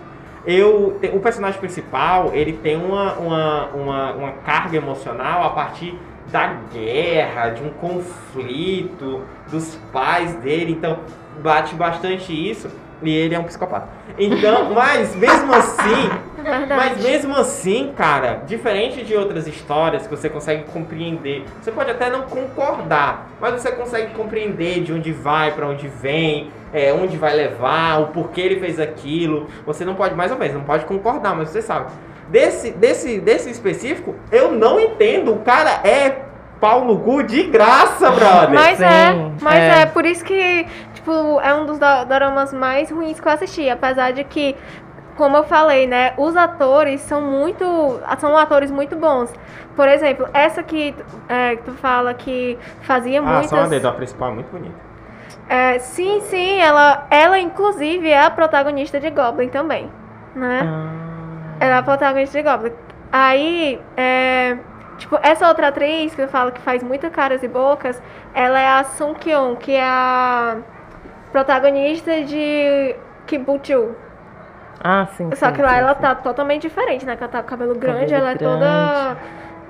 eu, o personagem principal, ele tem uma, uma, uma, uma carga emocional a partir da guerra, de um conflito, dos pais dele, então bate bastante isso. E ele é um psicopata. Então, mas mesmo assim, Verdade. mas mesmo assim, cara, diferente de outras histórias que você consegue compreender, você pode até não concordar, mas você consegue compreender de onde vai, pra onde vem, é, onde vai levar, o porquê ele fez aquilo. Você não pode, mais ou menos, não pode concordar, mas você sabe. Desse, desse, desse específico, eu não entendo. O cara é pau no cu de graça, brother. Mas Sim, é, mas é. é. por isso que, tipo, é um dos do- doramas mais ruins que eu assisti. Apesar de que, como eu falei, né, os atores são muito. São atores muito bons. Por exemplo, essa que, é, tu fala que fazia Ah, muitas. só uma dedo, a principal é muito bonita. É, sim, sim, ela, ela inclusive é a protagonista de Goblin também, né? Ah, Ela é a protagonista de Goblin. Aí, é, tipo, essa outra atriz que eu falo que faz muitas caras e bocas, ela é a Sung Kyung, que é a protagonista de Kibuchu. ah, sim. Só sim, que lá sim, ela sim. tá totalmente diferente, né? Que ela tá com cabelo grande, Cabelo ela é toda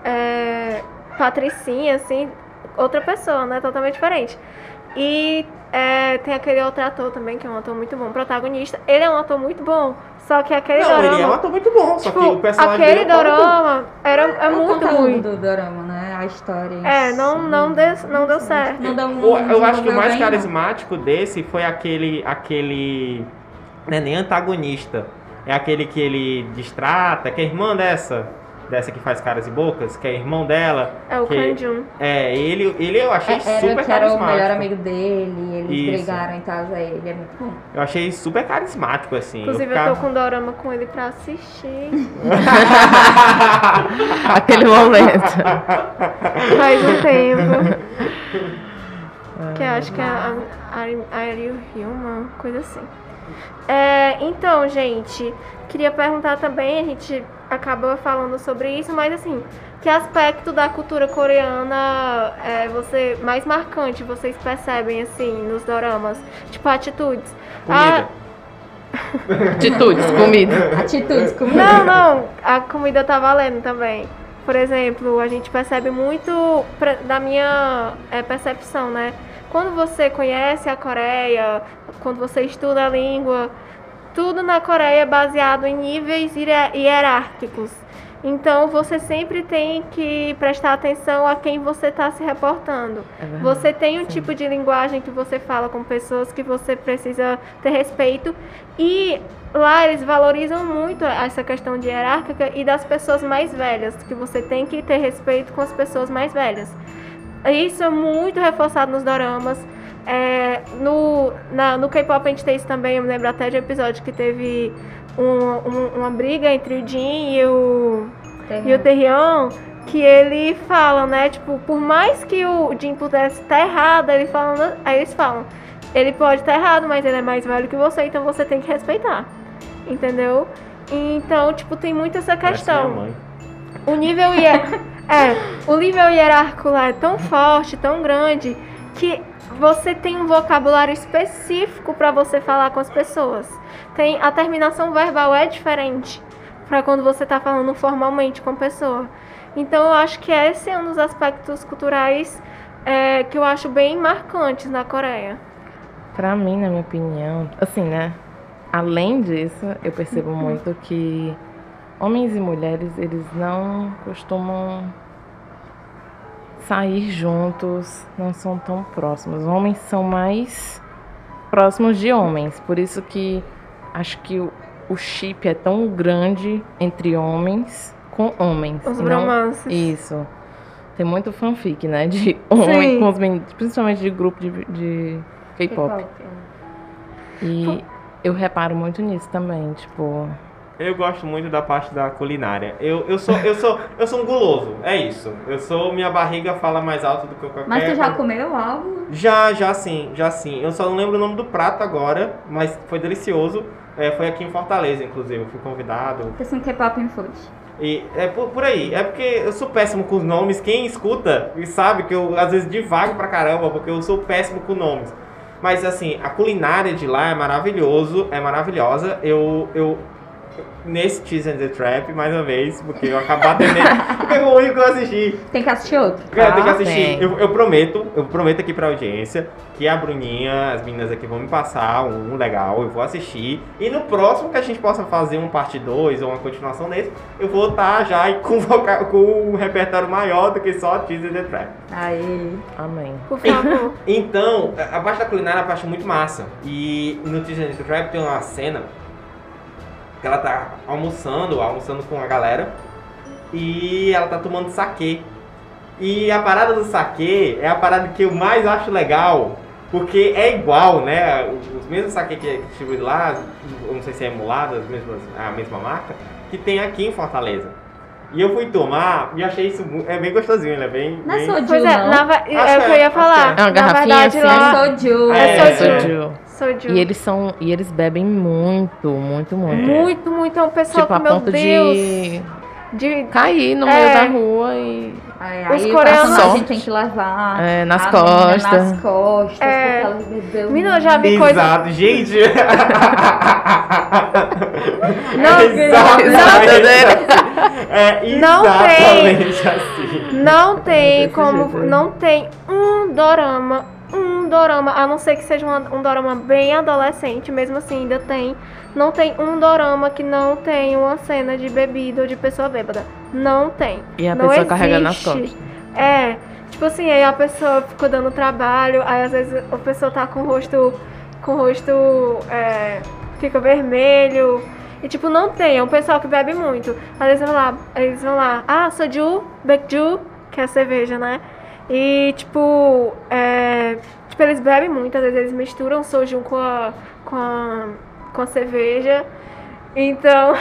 é, patricinha, assim, outra pessoa, né? Totalmente diferente. E é, tem aquele outro ator também, que é um ator muito bom, protagonista. Ele é um ator muito bom, só que aquele Não, dorama... ele é um ator muito bom, só que tipo, o personagem aquele dele é dorama era, é o muito ruim. do dorama, né? A história. É, não, não, deu, não deu certo. Não deu, O- não eu acho que o mais bem, não. carismático desse foi aquele. aquele. Não é nem antagonista. É aquele que ele distrata, que é irmã dessa. Dessa que faz caras e bocas, que é irmão dela. É o que- Kanjun. É, ele, ele eu achei É, era super que era o carismático. melhor amigo dele, eles Isso. brigaram e tal, aí ele é muito bom. Eu achei super carismático, assim. Inclusive, eu eu tô ficava- com dorama com ele pra assistir. Aquele momento. Faz um tempo. que eu acho que é a Are Are You Human, coisa assim. É, então, gente, queria perguntar também, a gente acabou falando sobre isso, mas assim, que aspecto da cultura coreana é você mais marcante vocês percebem assim nos doramas? Tipo atitudes. Comida. Atitudes, comida. Atitudes comigo. Não, não, a comida tá valendo também. Por exemplo, a gente percebe muito da minha é, percepção, né? Quando você conhece a Coreia, quando você estuda a língua, tudo na Coreia é baseado em níveis hierárquicos. Então você sempre tem que prestar atenção a quem você está se reportando. É. Você tem um Sim. tipo de linguagem que você fala com pessoas que você precisa ter respeito. E lá eles valorizam muito essa questão de hierárquica e das pessoas mais velhas, que você tem que ter respeito com as pessoas mais velhas. Isso é muito reforçado nos doramas. É, no na- no K-pop a gente tem isso também, eu me lembro até de um episódio que teve um- um- uma briga entre o Jin e o e o Terrion, que ele fala, né? Tipo, por mais que o Jim pudesse estar errado, ele falando, aí eles falam, ele pode estar errado, mas ele é mais velho que você, então você tem que respeitar. Entendeu? Então, tipo, tem muito essa questão. mãe. O nível hier... é, o nível hierárquico lá é tão forte, tão grande, que você tem um vocabulário específico para você falar com as pessoas. Tem a terminação verbal é diferente para quando você tá falando formalmente com a pessoa. Então eu acho que esse é um dos aspectos culturais é, que eu acho bem marcantes na Coreia. Pra mim, na minha opinião, assim, né? Além disso, eu percebo muito que homens e mulheres, eles não costumam sair juntos, não são tão próximos. Homens são mais próximos de homens, por isso que acho que o, o chip é tão grande entre homens com homens. Os romances. Isso. Tem muito fanfic, né? De homem Sim. com os meninos, principalmente de grupo de, de K-pop. E eu reparo muito nisso também, tipo. Eu gosto muito da parte da culinária. Eu, eu, sou, eu, sou, eu sou um guloso, é isso. Eu sou. Minha barriga fala mais alto do que qualquer Mas tu já comeu algo? Já, já sim, já sim. Eu só não lembro o nome do prato agora, mas foi delicioso. É, foi aqui em Fortaleza, inclusive. Eu fui convidado. Porque assim, K-pop em food. E é por, por aí. É porque eu sou péssimo com os nomes. Quem escuta e sabe que eu às vezes divago pra caramba, porque eu sou péssimo com nomes. Mas assim, a culinária de lá é maravilhoso, é maravilhosa. Eu, eu nesse Tease and the Trap, mais uma vez, porque eu acabo batendo nele. Porque foi o único que eu assisti. Tem que assistir outro. Cara, tem que tá? assistir. tem. Eu, eu prometo, eu prometo aqui pra audiência que a Bruninha, as meninas aqui vão me passar um legal, eu vou assistir. E no próximo que a gente possa fazer um parte 2 ou uma continuação desse, eu vou estar já com, voca- com um repertório maior do que só Teaser the Trap. Aí. Amém. Por favor. Então, a parte da culinária é uma parte muito massa. E no Teaser the Trap tem uma cena que ela tá almoçando, almoçando com a galera, e ela tá tomando saquê. E a parada do saquê é a parada que eu mais acho legal, porque é igual, né? Os mesmos saquê que distribuído lá, eu não sei se é emulado, as mesmas, a mesma marca, que tem aqui em Fortaleza. E eu fui tomar e achei isso é bem gostosinho, ele é bem. Não é bem... soju, Pois é, não. na, é o que eu é, ia falar. é. É uma Na garrafinha verdade, assim? lá. É soju. É, É soju. Soju. Soju. E eles são. E eles bebem muito, muito, muito. Muito, muito. É um pessoal Tipo, a que, meu ponto Deus. de De... cair no É. meio da rua e. Aí, Os coreanos- personagem Sorte. tem que levar É, nas a costas. nas costas, É. porque ela bebeu. Menina, eu já vi coisa. Exato, gente. Não, exatamente assim. É Não exatamente assim. Não tem como. aí. Não tem um dorama. Um dorama, a não ser que seja uma- um dorama bem adolescente, mesmo assim ainda tem. Não tem um dorama que não tem uma cena de bebida ou de pessoa bêbada. Não tem. E a não pessoa carregando nas existe. costas. É. Tipo assim, aí a pessoa ficou dando trabalho, aí às vezes a pessoa tá com o rosto. Com o rosto. É, fica vermelho. E tipo, não tem, é um pessoal que bebe muito. Às vezes vão lá, eles vão lá, ah, soju, bekju, que é a cerveja, né? E tipo, é, tipo, eles bebem muito, às vezes eles misturam soju com a, com a, com a cerveja. Então,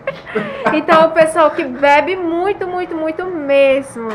então o pessoal que bebe muito, muito, muito mesmo.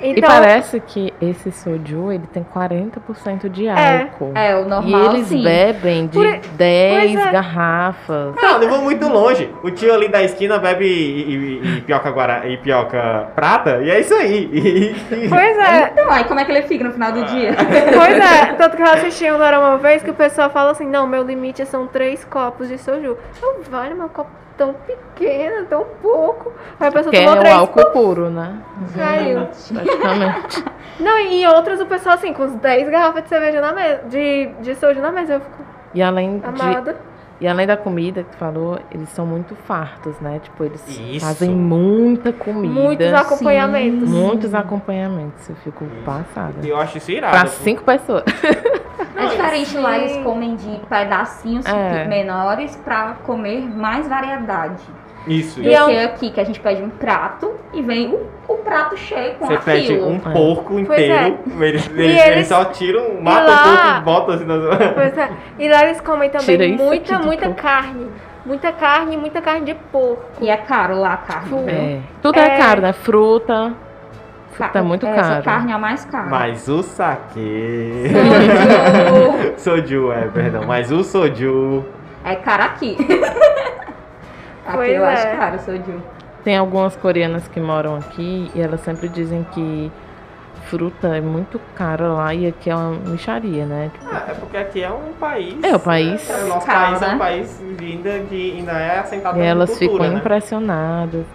E Então, parece que esse soju, ele tem 40% de álcool. É, o E normal, eles sim. bebem de Por- 10 pois é. garrafas. Não, não vou muito longe. O tio ali da esquina bebe e, e, e pioca, guara, e pioca prata, e é isso aí. E- e- pois é, Então, aí como é que ele fica no final do dia? Pois é, tanto que eu assisti um uma vez que o pessoal fala assim, não, meu limite são três copos de soju. Eu, vale, meu copo tão pequeno, tão pouco. Aí a pessoa Que é tomou o três álcool puro, né? caiu. Praticamente. Não, e em outras o pessoal assim, com uns 10 garrafas de cerveja na mesa, de, de soju na mesa. Eu fico E além, de, amada. E além da comida que tu falou, eles são muito fartos, né? Tipo, eles Isso. fazem muita comida. Muitos acompanhamentos. Muitos acompanhamentos. Eu fico passada. E eu acho isso irado. Pra cinco pessoas. É diferente lá, sim. eles comem de pedacinhos É. menores pra comer mais variedade. Isso, Do E é um- aqui, que a gente pede um prato e vem o, o prato cheio com Você pede aquilo. um É. porco inteiro, eles, eles, eles- eles só tiram, matam lá- o porco e botam assim nas... Pois é. E lá eles comem também isso muita, muita porco. carne. Muita carne, muita carne de porco. E é caro lá a carne. Viu? É. Tudo é, É. caro, né? Fruta. Fruta é muito Essa caro. carne é a mais cara. Mas o saque... Soju soju, é, perdão. Mas o soju... é caro aqui. aqui Pois eu é. acho caro o soju. Tem algumas coreanas que moram aqui e elas sempre dizem que fruta é muito cara lá e aqui é uma micharia, né? Tipo, Ah, é porque aqui é um país... É, o país. É, o nosso Caro, país é né? um país ainda que ainda é assentado e elas cultura, ficam né? impressionadas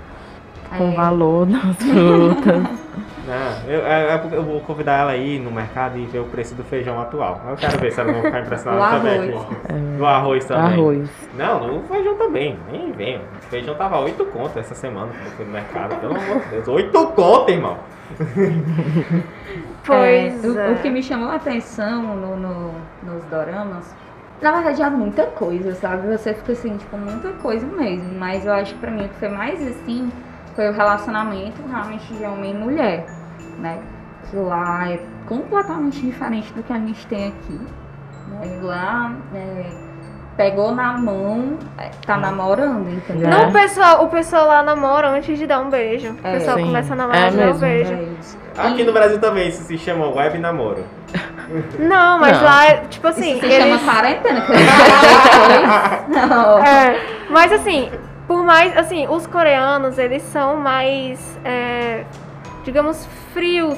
com o É. valor das frutas. Não, eu, é- é porque eu vou convidar ela aí no mercado e ver o preço do feijão atual. Eu quero ver se ela não vai ficar impressionada também. arroz. Do arroz também. Arroz. Não, no feijão também. Nem vem. O feijão tava 8 conto essa semana quando eu fui no mercado. Pelo amor de Deus. 8 conto, irmão. Pois É, o, é. o que me chamou a atenção no, no- nos doramas, na verdade há muita coisa, sabe? Você fica assim, tipo, muita coisa mesmo. Mas eu acho que pra mim o que foi mais assim foi o relacionamento realmente de homem e mulher, né? Que lá é completamente diferente do que a gente tem aqui. Né? Lá é, pegou na mão, é, tá namorando, entendeu? Não, o pessoal, o pessoal lá namora antes de dar um beijo. O É. pessoal Sim. começa a namorar É antes de dar um beijo. É. Aqui E- no Brasil também isso se chama web namoro. Não, mas Não. lá, é, tipo assim, Isso se eles... chama quarentena, que eu depois. Não. É, mas assim, por mais, assim, os coreanos, eles são mais, é, digamos, frios.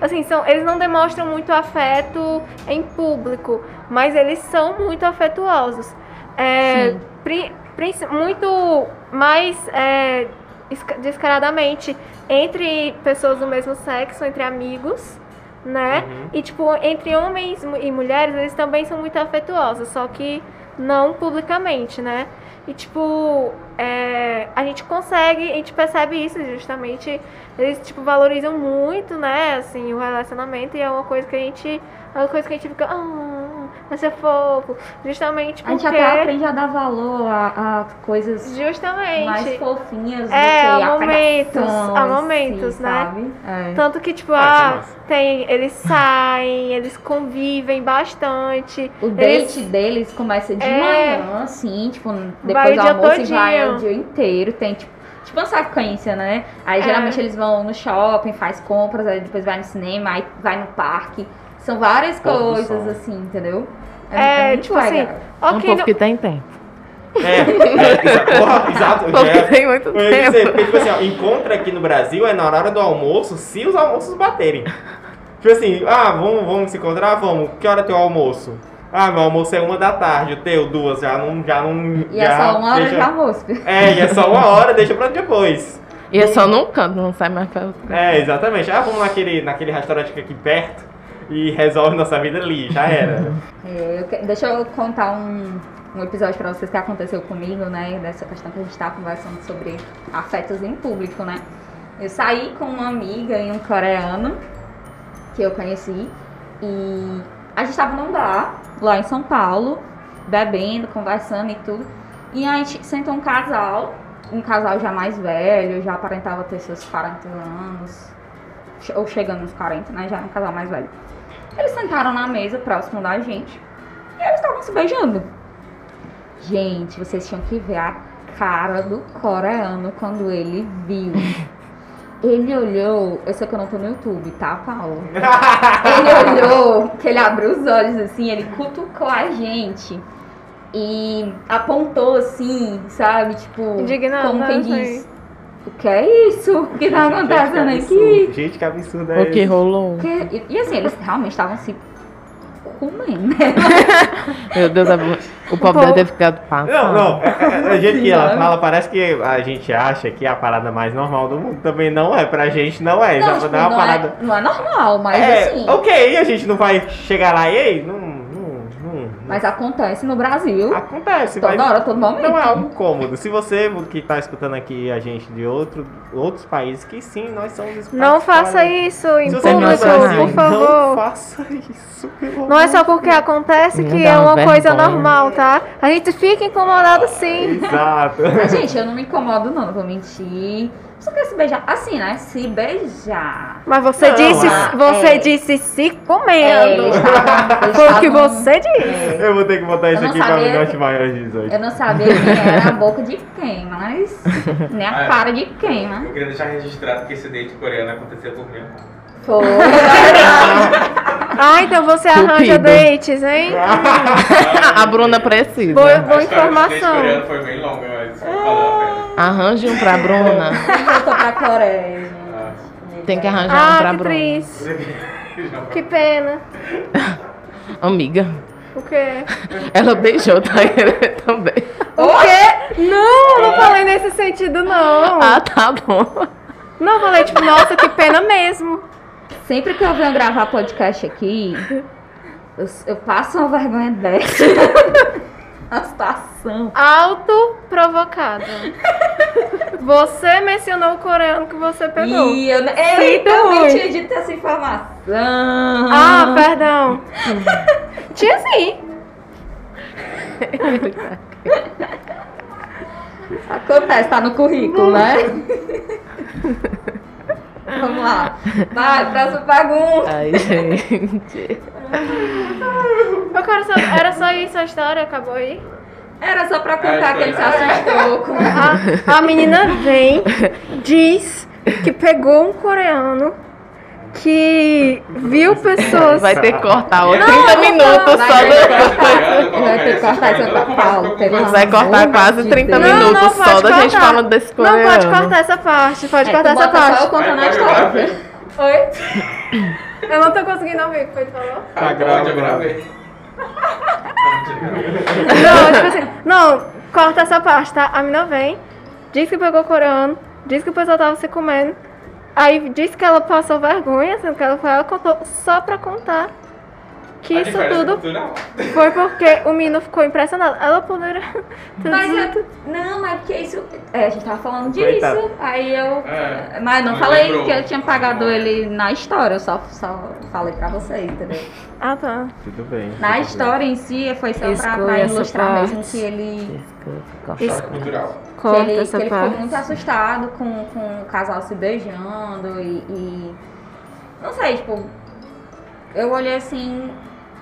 Assim, são, eles não demonstram muito afeto em público, mas eles são muito afetuosos. É, pri- princi- muito mais é, esca- descaradamente entre pessoas do mesmo sexo, entre amigos, né? Uhum. E, tipo, entre homens e mulheres, eles também são muito afetuosos, só que não publicamente, né? E, tipo, é, a gente consegue, a gente percebe isso justamente. Eles, tipo, valorizam muito, né, assim, o relacionamento. E é uma coisa que a gente, é uma coisa que a gente fica, ah, vai ser fofo. Justamente A gente porque... até aprende a dar valor a, a coisas Justamente. mais fofinhas É, do que a momentos, pegação há em momentos, si, né? sabe? É. Tanto que, tipo, Ah, é ah, tem, eles saem, eles convivem bastante. O eles- date deles começa de É. manhã, assim, tipo, depois o do almoço e vai todinho. o dia inteiro. Tem, tipo, tipo uma sequência, né? Aí É. geralmente eles vão no shopping, faz compras, aí depois vai no cinema, aí vai no parque. São várias coisas, sol. assim, entendeu? É, muito tipo assim, legal. um povo não- que tem tempo. É, é, porra, exato. Que é- tem muito ia dizer, tempo. porque, tipo assim, ó, encontra aqui no Brasil é na hora do almoço, se os almoços baterem. Tipo assim, ah, vamos, vamos se encontrar? Vamos. Que hora é teu almoço? Ah, meu almoço é uma da tarde, o teu, duas, já não. Já não E já é só uma hora deixa... de almoço. É, e é só uma hora, deixa pra depois. E é só num canto, não sai mais pra outro. É, exatamente. Ah, vamos naquele, naquele restaurante que é aqui perto e resolve nossa vida ali, já era. É, deixa eu contar um, um episódio pra vocês que aconteceu comigo, né? Dessa questão que a gente tá conversando sobre afetos em público, né? Eu saí com uma amiga e um coreano que eu conheci e a gente tava num bar lá em São Paulo, bebendo, conversando e tudo. E a gente sentou um casal, um casal já mais velho, já aparentava ter seus 40 anos, ou chegando nos 40, né? Já um casal mais velho. Eles sentaram na mesa próximo da gente e eles estavam se beijando. Gente, vocês tinham que ver a cara do coreano quando ele viu. Ele olhou, eu sei que eu não tô no YouTube, tá, Paulo? Ele olhou, que ele abriu os olhos assim, ele cutucou a gente e apontou assim, sabe? Tipo, Indignado, como quem né? diz: O que é isso? O que tá acontecendo Gente, que aqui? Gente, que absurdo é O que rolou? Que- E, e assim, eles realmente estavam se comendo, né? Meu Deus, a- o pobre deve ter ficado passado. Não, não, é, é, é, o jeito que ela fala, parece que a gente acha que é a parada mais normal do mundo. Também não é, pra gente não é. Não, Não, tipo, não é uma não, parada. é, não é normal, mas é, assim. ok, a gente não vai chegar lá e não, não, Mas acontece no Brasil. acontece, toda mas hora, todo momento. não é algo cômodo. Se você que tá escutando aqui a gente de outro, outros países, que sim, nós somos Não faça isso em não público, por Não favor. faça isso, pelo Não é só porque acontece Não que é uma vergonha. coisa normal, tá? A gente fica incomodado sim. Exato. Mas, gente, eu não me incomodo, não, não vou mentir. Só quer se beijar. Assim, né? Se beijar. Mas você Não, disse, ah, você é. disse se É, comendo. estavam- eles Foi o que você disse. É. Eu vou ter que botar isso aqui pra sabia menor que- de maior de 18. Eu não sabia quem era a boca de quem, mas. Nem a Ah, é. cara de quem, né? Eu queria deixar registrado que esse date coreano aconteceu por conta. Foi. Ah, então você arranja Cupido. dates, hein? A Bruna precisa. Boa, boa date informação. coreano foi bem longa, mas pena. Arranje um pra Bruna. Voltou pra Coreia, gente. Tem que arranjar um Ah, pra que Bruna. triste. Que pena. Amiga, O quê? ela beijou Tairê também. O quê? Não, não falei nesse sentido, não. Ah, tá bom. Não, falei tipo, nossa, que pena mesmo. Sempre que eu venho gravar podcast aqui, eu, eu passo uma vergonha dessa. A situação. Autoprovocada. Você mencionou o coreano que você pegou. E eu, eu também tinha dito essa informação. Ah, perdão. Tinha sim. Acontece, tá no currículo, né? Vamos lá. Vai, próxima pergunta. Ai, gente. Eu quero saber, era só isso a história? Acabou aí? Era só pra contar que ele se assustou com. A, a menina vem, diz que pegou um coreano que viu pessoas. Vai ter que cortar os Não, 30 não, minutos só do. Vai ter que cortar Paulo. pelo Vai cortar quase de 30 Deus. Não, não, minutos pode só da gente falando desse Não, coreano. pode cortar essa parte, pode É, cortar essa bota só eu parte. contando a história. Oi? Eu não tô conseguindo ouvir o que foi que falou. Tá gravando. gravei. Não, tipo assim, não, corta essa parte, tá? A mina vem, diz que pegou coreano, diz que o pessoal tava se comendo. Aí diz que ela passou vergonha, sendo que ela foi, ela contou só pra contar que A isso tudo cultural. foi porque o menino ficou impressionado. Ela poderia Mas eu, não, mas é porque isso. É, a gente tava falando disso. Coitado. Aí eu. É. Mas não Não falei lembrou. que eu tinha pagado ele na história, eu só, só falei pra vocês, entendeu? Ah, tá. Tudo bem. Na tudo história em si foi só pra, Exclui pra essa ilustrar parte. mesmo que ele. Corta. Cultural. Que ele, que essa ele ficou parte. muito assustado com, com o casal se beijando e, e- Não sei, tipo. Eu olhei assim.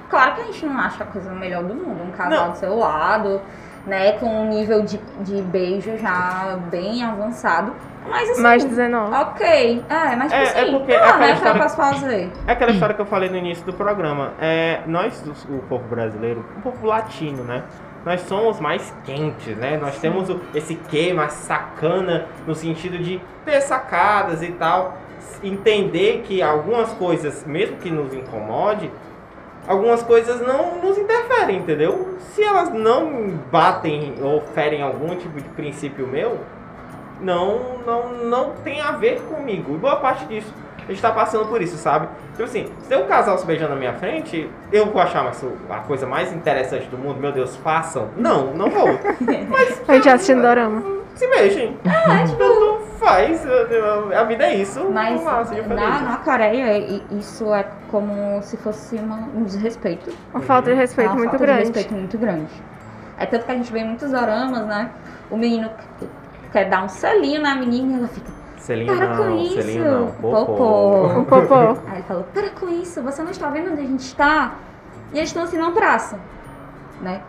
Claro que a gente não acha a coisa melhor do mundo, um casal Não. do seu lado, né? Com um nível de, de beijo já bem avançado. Mas assim. Mais 19. Ok. É, mas tipo É, é assim. porque ah, aquela né? O que eu história- posso fazer? É aquela história que eu falei no início do programa. É, nós, o povo brasileiro, o povo latino, né? Nós somos mais quentes, né? Nós temos o- esse mais sacana no sentido de ter sacadas e tal. Entender que algumas coisas, mesmo que nos incomode, algumas coisas não nos interferem, entendeu? Se elas não batem ou ferem algum tipo de princípio meu, não, não, não tem a ver comigo. E boa parte disso, a gente tá passando por isso, sabe? Tipo assim, se tem um casal se beijando na minha frente, eu vou achar isso a coisa mais interessante do mundo, meu Deus, façam. Não, não vou. Mas A gente assistindo Dorama. se beijem. É, tipo. Não faz, a vida é isso. Mas sejam na, na Coreia, isso é como se fosse uma- um desrespeito. Uma falta de respeito É uma muito falta grande. de respeito muito grande. É tanto que a gente vê em muitos doramas, né? O menino que- quer dar um selinho na menina e ela fica, Selinho para com não, isso. selinho não. Popô. Um popô. Aí ele falou, para com isso, você não está vendo onde a gente está? E eles estão assim numa praça, né?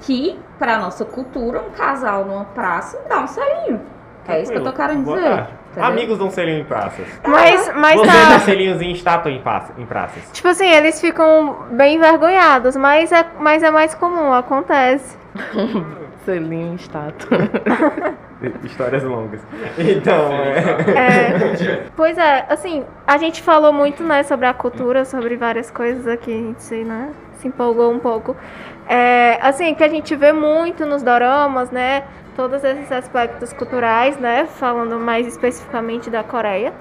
Que, pra nossa cultura, um casal numa praça dá um selinho. É isso que eu tô querendo Boa dizer. tarde. entendeu? Amigos dão selinho em praças. Mas, mas Você tá. dá selinhos em estátua em, praça- em praças. Tipo assim, eles ficam bem envergonhados, mas é, mas é mais comum, acontece. Selinho, estátua. Histórias longas. Então, é... É, pois é, assim, a gente falou muito, né, sobre a cultura, sobre várias coisas aqui, a gente, né, se empolgou um pouco. É, assim, que a gente vê muito nos doramas, né, todos esses aspectos culturais, né, falando mais especificamente da Coreia.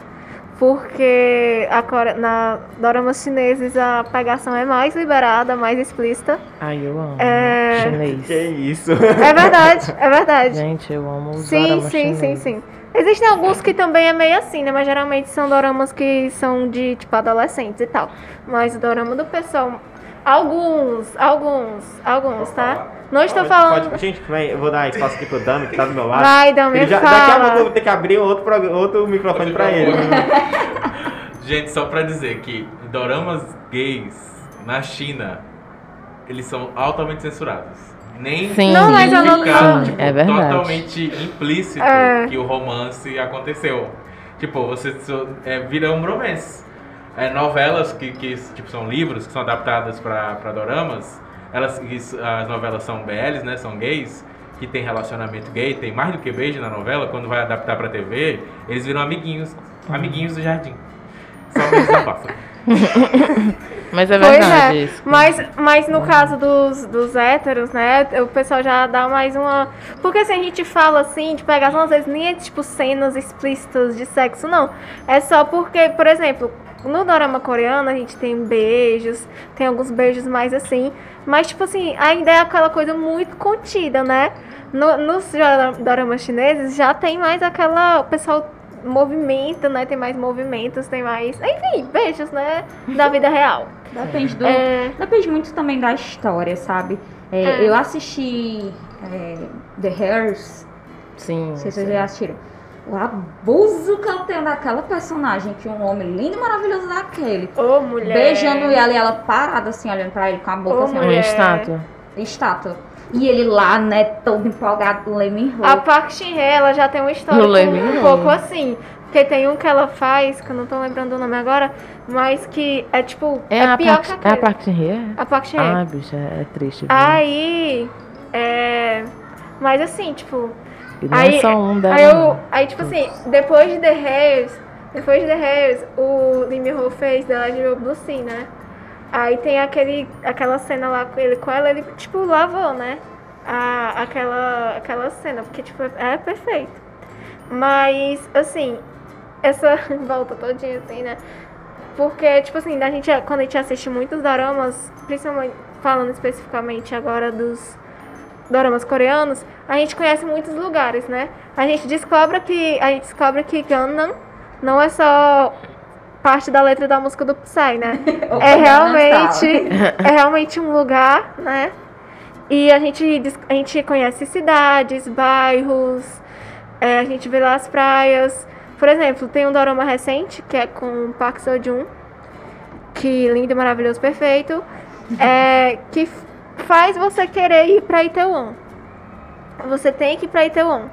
Porque a Core... na doramas chineses a pegação é mais liberada, mais explícita. Ai, eu amo. É. Chinês. que isso? É verdade, é verdade. Gente, eu amo os Sim, doramas sim, sim, chineses. sim. Existem alguns que também é meio assim, né? Mas geralmente são doramas que são de, tipo, adolescentes e tal. Mas o dorama do pessoal... Alguns, alguns, alguns, tá? Não estou Pode- falando... pode- gente, eu vou dar espaço aqui pro Dami, que tá do meu lado. Vai, Dami, Ele já- fala. Daqui a pouco eu vou ter que abrir outro, outro microfone pra ele. Gente, só pra dizer que doramas gays na China, eles são altamente censurados. Nem Sim, Não, mas eu não- não. tipo, É verdade. totalmente implícito É. que o romance aconteceu. Tipo, você é, vira um romance. É, novelas que, que tipo, são livros que são adaptadas pra, pra doramas, elas, as novelas são BLs, né? São gays, que tem relacionamento gay, tem mais do que beijo na novela, quando vai adaptar pra TV, eles viram amiguinhos, amiguinhos do jardim. Só amigos da passa. Mas é Pois verdade é, isso. mas, mas no caso dos, dos héteros, né, o pessoal já dá mais uma... Porque assim, a gente fala assim, de pegação, às vezes nem é tipo cenas explícitas de sexo, não. É só porque, por exemplo, no dorama coreano a gente tem beijos, tem alguns beijos mais assim, mas tipo assim, ainda é aquela coisa muito contida, né? No, nos dora- doramas chineses já tem mais aquela... O pessoal movimenta, né? Tem mais movimentos, tem mais... Enfim, beijos, né? Da vida real. Depende do. É... Depende muito também da história, sabe? É, É. Eu assisti é, The Hairs, Sim. não sei se vocês já assistiram. O abuso que eu tenho daquela personagem, que um homem lindo e maravilhoso daquele. Ô, mulher. Beijando ela e ela parada assim, olhando pra ele com a boca Ô, assim, Uma mulher. estátua. estátua. E ele lá, né, todo empolgado, Lemon A Roll. Park Shin-hye, ela já tem uma história um Roll. pouco assim. Porque tem um que ela faz, que eu não tô lembrando o nome agora, mas que é tipo, É, é, a pior parte, que é a aquele. parte rir? A Park Shin-hye. Ah, bicha, é triste. viu? Aí, é... Mas assim, tipo... E não aí- é só um dela. Aí, eu, aí tipo assim, depois de The Hairs, depois de The Hairs, o Lee Min-ho fez The Legend of Blue Sea, né? Aí tem aquele, aquela cena lá com ele, com ela, ele tipo lavou, né? a, aquela, aquela cena, porque tipo, é perfeito. Mas, assim, essa volta todinha, assim, né? Porque, tipo assim, a gente, quando a gente assiste muitos doramas, principalmente falando especificamente agora dos doramas coreanos, a gente conhece muitos lugares, né? A gente descobre que a gente descobre que Gangnam não é só parte da letra da música do Psy, né? é realmente é realmente um lugar, né? E a gente a gente conhece cidades, bairros, é, a gente vê lá as praias. Por exemplo, tem um dorama recente que é com Park Seo Joon, que lindo, maravilhoso, perfeito, é, que faz você querer ir pra Itaewon. Você tem que ir pra Itaewon.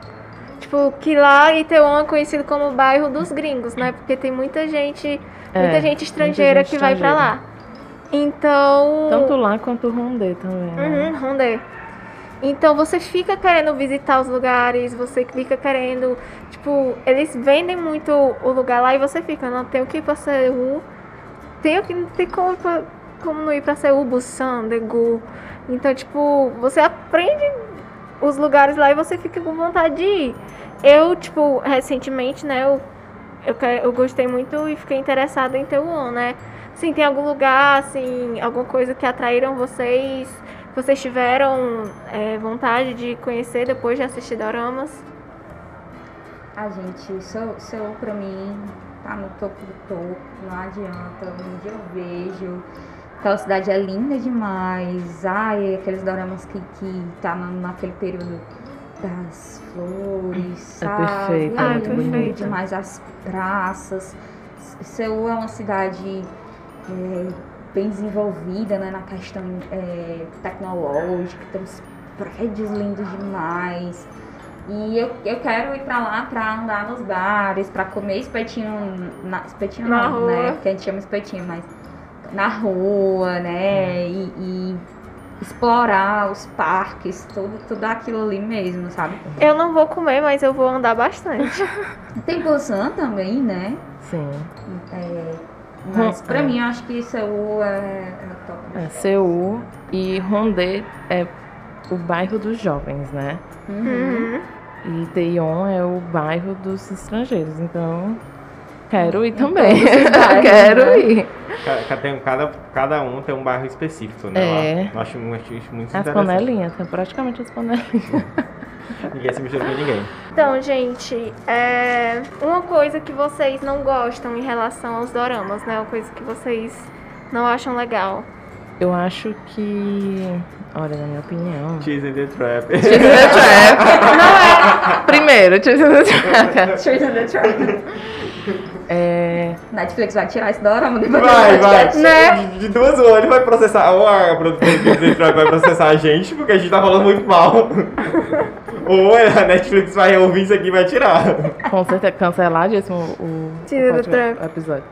Tipo, que lá Itaewon é conhecido como o bairro dos gringos, né? Porque tem muita gente, muita É, gente estrangeira muita gente que vai pra lá. Então, Tanto lá quanto o Rondê também. né? Uhum, Rondê. Então você fica querendo visitar os lugares, você fica querendo, tipo, eles vendem muito o lugar lá e você fica, não tenho que ir pra Seul, que não tem como, pra- como não ir pra Seul, Busan, Daegu. Então, tipo, você aprende os lugares lá e você fica com vontade de ir. Eu, tipo, recentemente, né, eu, eu, eu gostei muito e fiquei interessada em Taiwan, né? Assim, tem algum lugar, assim, alguma coisa que atraíram vocês, que vocês tiveram é, vontade de conhecer depois de assistir Doramas? A gente, Seul, Seul pra mim tá no topo do topo, não adianta. Dia eu vejo. Aquela cidade é linda demais. Ai, aqueles doramas que, que tá na, naquele período das flores, É sabe? perfeito, é Ai, muito lindo demais as praças. Seul é uma cidade é, bem desenvolvida né, na questão é, tecnológica, tem uns prédios lindos demais. E eu, eu quero ir pra lá pra andar nos bares, pra comer espetinho. Na, espetinho Na não, rua. né? Porque a gente chama espetinho, mas na rua, né? E, e explorar os parques, tudo, tudo aquilo ali mesmo, sabe? Eu não vou comer, mas eu vou andar bastante. Tem Busan também, né? Sim. É, mas pra é. mim eu acho que Seul é, é top. É. Seul e Rondê é o bairro dos jovens, né? Uhum. E Teion é o bairro dos estrangeiros. Então, quero ir também. bairros, quero né? ir. Ca- ca- tem- Cada, cada um tem um bairro específico, né? É. lá. Eu acho, acho muito As interessante. panelinhas, tem praticamente as panelinhas. Ninguém se mistura com ninguém. Então, gente, é uma coisa que vocês não gostam em relação aos doramas, né? Uma coisa que vocês não acham legal. Eu acho que. Olha, na minha opinião. Cheese in the Trap. Cheese in the Trap. Não é. Primeiro, Cheese in the Trap. Cheers in the Trap. É. Netflix vai tirar esse dorama depois do Vai, vai. Né? De, de duas ele vai processar. Ou a produtora vai processar a gente, porque a gente tá falando muito mal. Ou a Netflix vai ouvir isso aqui e vai tirar. Com certeza, canceladíssimo o, Tira o episódio.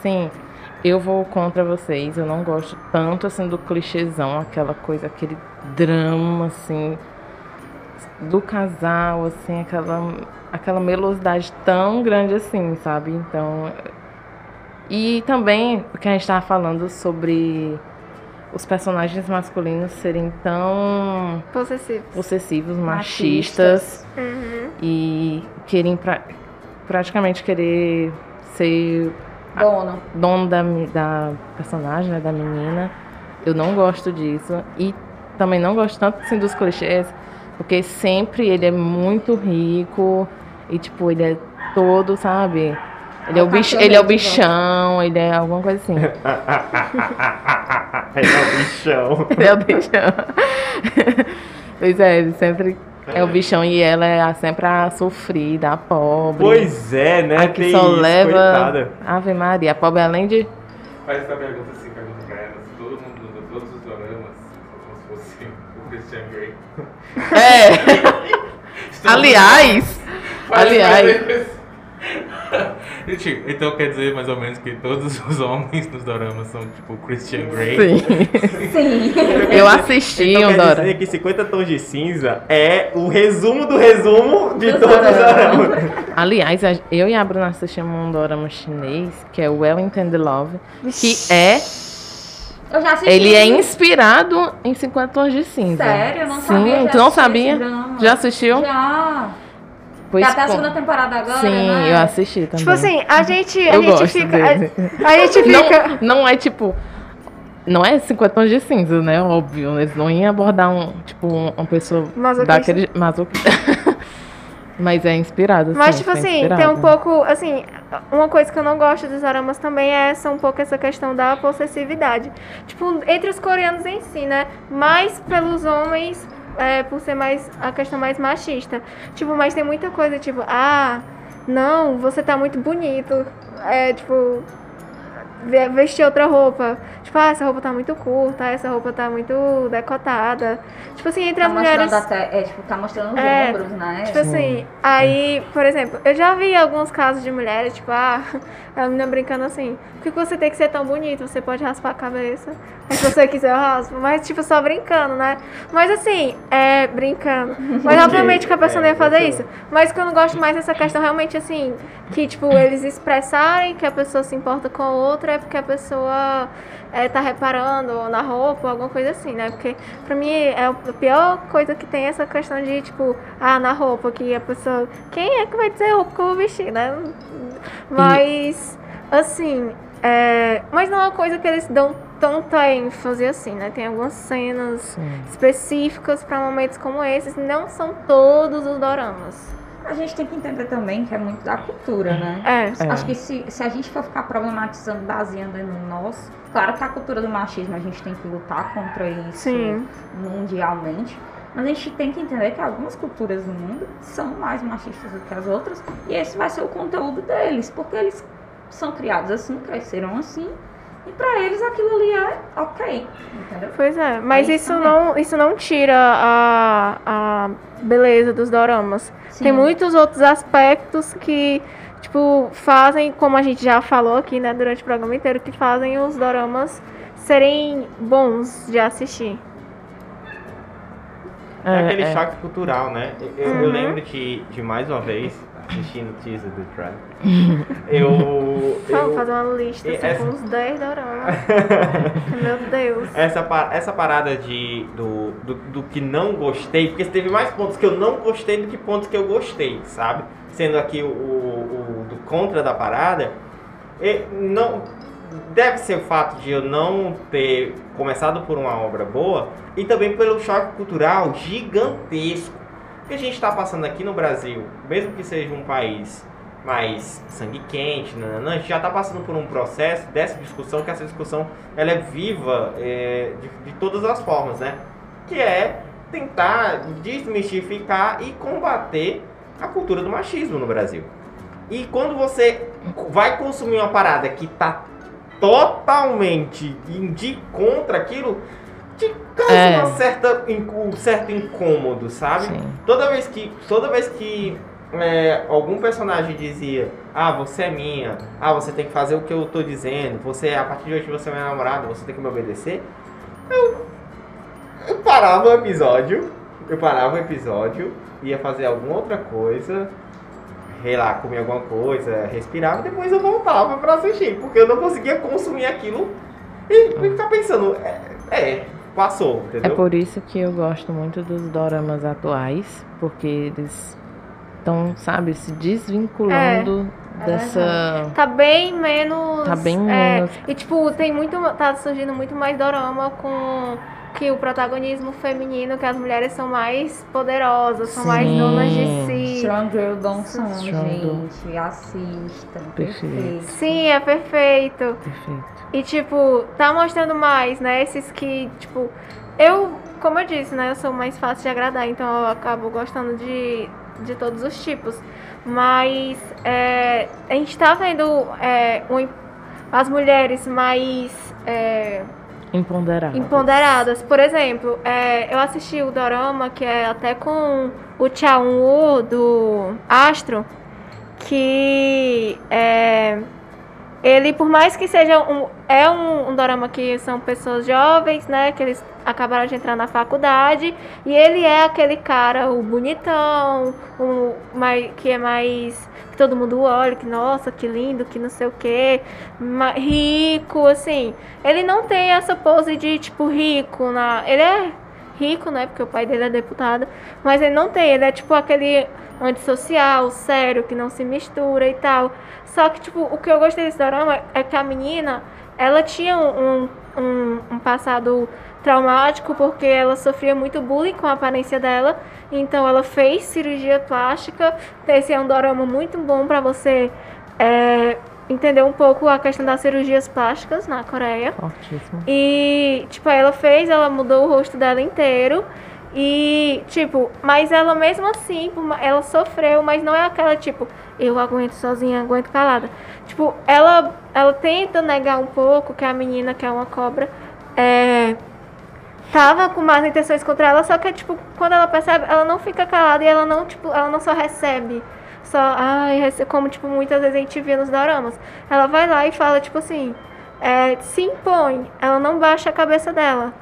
Sim, eu vou contra vocês. Eu não gosto tanto assim do clichêzão, aquela coisa, aquele drama assim do casal, assim, aquela aquela melosidade tão grande assim, sabe? Então, e também o que a gente tava falando sobre os personagens masculinos serem tão Possessivo. possessivos, Machistas. machistas Uhum. e querem pra, praticamente querer ser Dono. dono da, da personagem, né, da menina. Eu não gosto disso. E também não gosto tanto assim, dos clichês, porque sempre ele é muito rico e tipo, ele é todo, sabe? Ele é, o bicho, ele é o bichão, ele é alguma coisa assim. Ele é o bichão. Ele é o bichão. pois é, ele sempre é o bichão e ela é a- sempre a sofrida, a pobre. Pois é, né? a que Tem só isso, leva. coitada. Ave Maria, a pobre além de. Faz essa pergunta assim, pergunta pra ela. Se todo mundo, todos os doramas, como se fosse o Christian Grey. É! Aliás! Aliás. Gente, então quer dizer mais ou menos que todos os homens nos doramas são tipo Christian Grey? Sim. Sim. Eu assisti Então um quer Dora. dizer que 50 tons de cinza é o resumo do resumo de Dos todos os doramas. Aliás, eu e a Bruna assistimos um dorama chinês, que é o Well Intended Love, que é Eu já assisti. Ele é inspirado em 50 Tons de Cinza. Sério? Eu não Sim, sabia. já tu não sabia? Já assistiu? Já. Tem até a segunda temporada agora, Sim, né? eu assisti também. Tipo assim, a gente, a eu gente gosto fica. dele. A, a gente fica. Não, não é tipo. Não é 50 tons de cinza, né? Óbvio. Eles não iam abordar um, tipo, um- uma pessoa Masoquista. daquele. Masoquista. Mas é inspirado. Mas, sim, tipo assim, inspirado. tem um pouco, assim, uma coisa que eu não gosto dos doramas também é essa, um pouco essa questão da possessividade. Tipo, entre os coreanos em si, né? Mais pelos homens, é, por ser mais, a questão mais machista. Tipo, mas tem muita coisa, tipo, ah, não, você tá muito bonito. É, tipo, ve- vestir outra roupa. Tipo, ah, essa roupa tá muito curta, essa roupa tá muito decotada. Tipo assim, entre Tá as mulheres... até, é, tipo, tá mostrando os É, ombros, né? Tipo assim, aí, por exemplo, eu já vi alguns casos de mulheres, tipo, ah, a menina brincando assim, por que você tem que ser tão bonito? Você pode raspar a cabeça. Se você quiser eu raspo. Mas, tipo, só brincando, né? Mas assim, é brincando. Mas obviamente que a pessoa não ia fazer isso. Mas que eu não gosto mais dessa questão realmente assim, que, tipo, eles expressarem que a pessoa se importa com a outra é porque a pessoa é, tá reparando na roupa, alguma coisa assim, né? Porque pra mim é a pior coisa que tem essa questão de, tipo, ah, na roupa, que a pessoa. Quem é que vai dizer a roupa que eu vou vestir, né? Mas, assim, é, mas não é uma coisa que eles dão tanta ênfase assim, né? Tem algumas cenas Sim. específicas pra momentos como esses, não são todos os doramas. A gente tem que entender também que é muito da cultura, né? É. É. Acho que se, se a gente for ficar problematizando, baseando no nosso, claro que a cultura do machismo a gente tem que lutar contra isso Sim. mundialmente, mas a gente tem que entender que algumas culturas do mundo são mais machistas do que as outras e esse vai ser o conteúdo deles, porque eles são criados assim, cresceram assim e pra eles aquilo ali é ok, entendeu? Pois é, mas É isso isso não, isso não tira a, a beleza dos doramas. Sim. Tem muitos outros aspectos que, tipo, fazem, como a gente já falou aqui, né, durante o programa inteiro, que fazem os doramas serem bons de assistir. É, aquele é. choque cultural, né? Eu, eu Uhum. lembro de, de mais uma vez, assistindo o teaser do Tribe. eu. Vamos fazer uma lista assim, essa- com uns 10 doramas. Meu Deus. essa, essa parada de, do, do, do que não gostei, porque teve mais pontos que eu não gostei do que pontos que eu gostei, sabe? Sendo aqui o, o, o do contra da parada, e não deve ser o fato de eu não ter começado por uma obra boa e também pelo choque cultural gigantesco que a gente está passando aqui no Brasil, mesmo que seja um país mais sangue quente, nananã, a gente já está passando por um processo dessa discussão, que essa discussão ela é viva é, de, de todas as formas, né? Que é tentar desmistificar e combater a cultura do machismo no Brasil. E quando você vai consumir uma parada que tá totalmente de contra aquilo, causa É. uma certa, um certo incômodo, sabe? Sim. Toda vez que, toda vez que é, algum personagem dizia, ah, você é minha, ah, você tem que fazer o que eu tô dizendo, você, a partir de hoje você é minha namorada, você tem que me obedecer, eu, eu parava o episódio, eu parava o episódio, ia fazer alguma outra coisa, sei lá, comer alguma coisa, respirava, depois eu voltava pra assistir, porque eu não conseguia consumir aquilo e, e ficar pensando, é, é, passou, É entendeu? por isso que eu gosto muito dos doramas atuais, porque eles estão, sabe, se desvinculando dessa. Tá bem menos. Tá bem é, menos. E tipo, tem muito. Tá surgindo muito mais dorama com que o protagonismo feminino, que as mulheres são mais poderosas, são mais Sim. donas de si. Strong Girl Girl. gente, assistam, Perfeito. perfeito. Sim, é perfeito. Perfeito. E tipo, tá mostrando mais, né? Esses que, tipo, eu, como eu disse, né? Eu sou mais fácil de agradar, então eu acabo gostando de, de todos os tipos. Mas é, a gente tá vendo é, um- as mulheres mais é, Empoderado. empoderadas. Por exemplo, é, eu assisti o Dorama, que é até com o Chaun-woo do Astro, que é, ele, por mais que seja um. É um, um dorama que são pessoas jovens, né? Que eles acabaram de entrar na faculdade. E ele é aquele cara, o bonitão, o mais, que é mais. Que todo mundo olha, que nossa, que lindo, que não sei o ma- Rico, assim. Ele não tem essa pose de, tipo, rico. Na, ele é rico, né? Porque o pai dele é deputado. Mas ele não tem, ele é tipo aquele antissocial, sério, que não se mistura e tal. Só que, tipo, o que eu gostei desse dorama é que a menina, ela tinha um, um, um passado traumático porque ela sofria muito bullying com a aparência dela. Então ela fez cirurgia plástica. Esse é um dorama muito bom pra você é, entender um pouco a questão das cirurgias plásticas na Coreia. Fortíssimo. E, tipo, ela fez, ela mudou o rosto dela inteiro. E, tipo, mas ela mesmo assim, ela sofreu, mas não é aquela, tipo, eu aguento sozinha, aguento calada. Tipo, ela, ela tenta negar um pouco que a menina, que é uma cobra, é, tava com más intenções contra ela, só que, tipo, quando ela percebe, ela não fica calada e ela não, tipo, ela não só recebe. Só, ai, como, tipo, muitas vezes a gente vê nos doramas. Ela vai lá e fala, tipo assim, é, se impõe, ela não baixa a cabeça dela.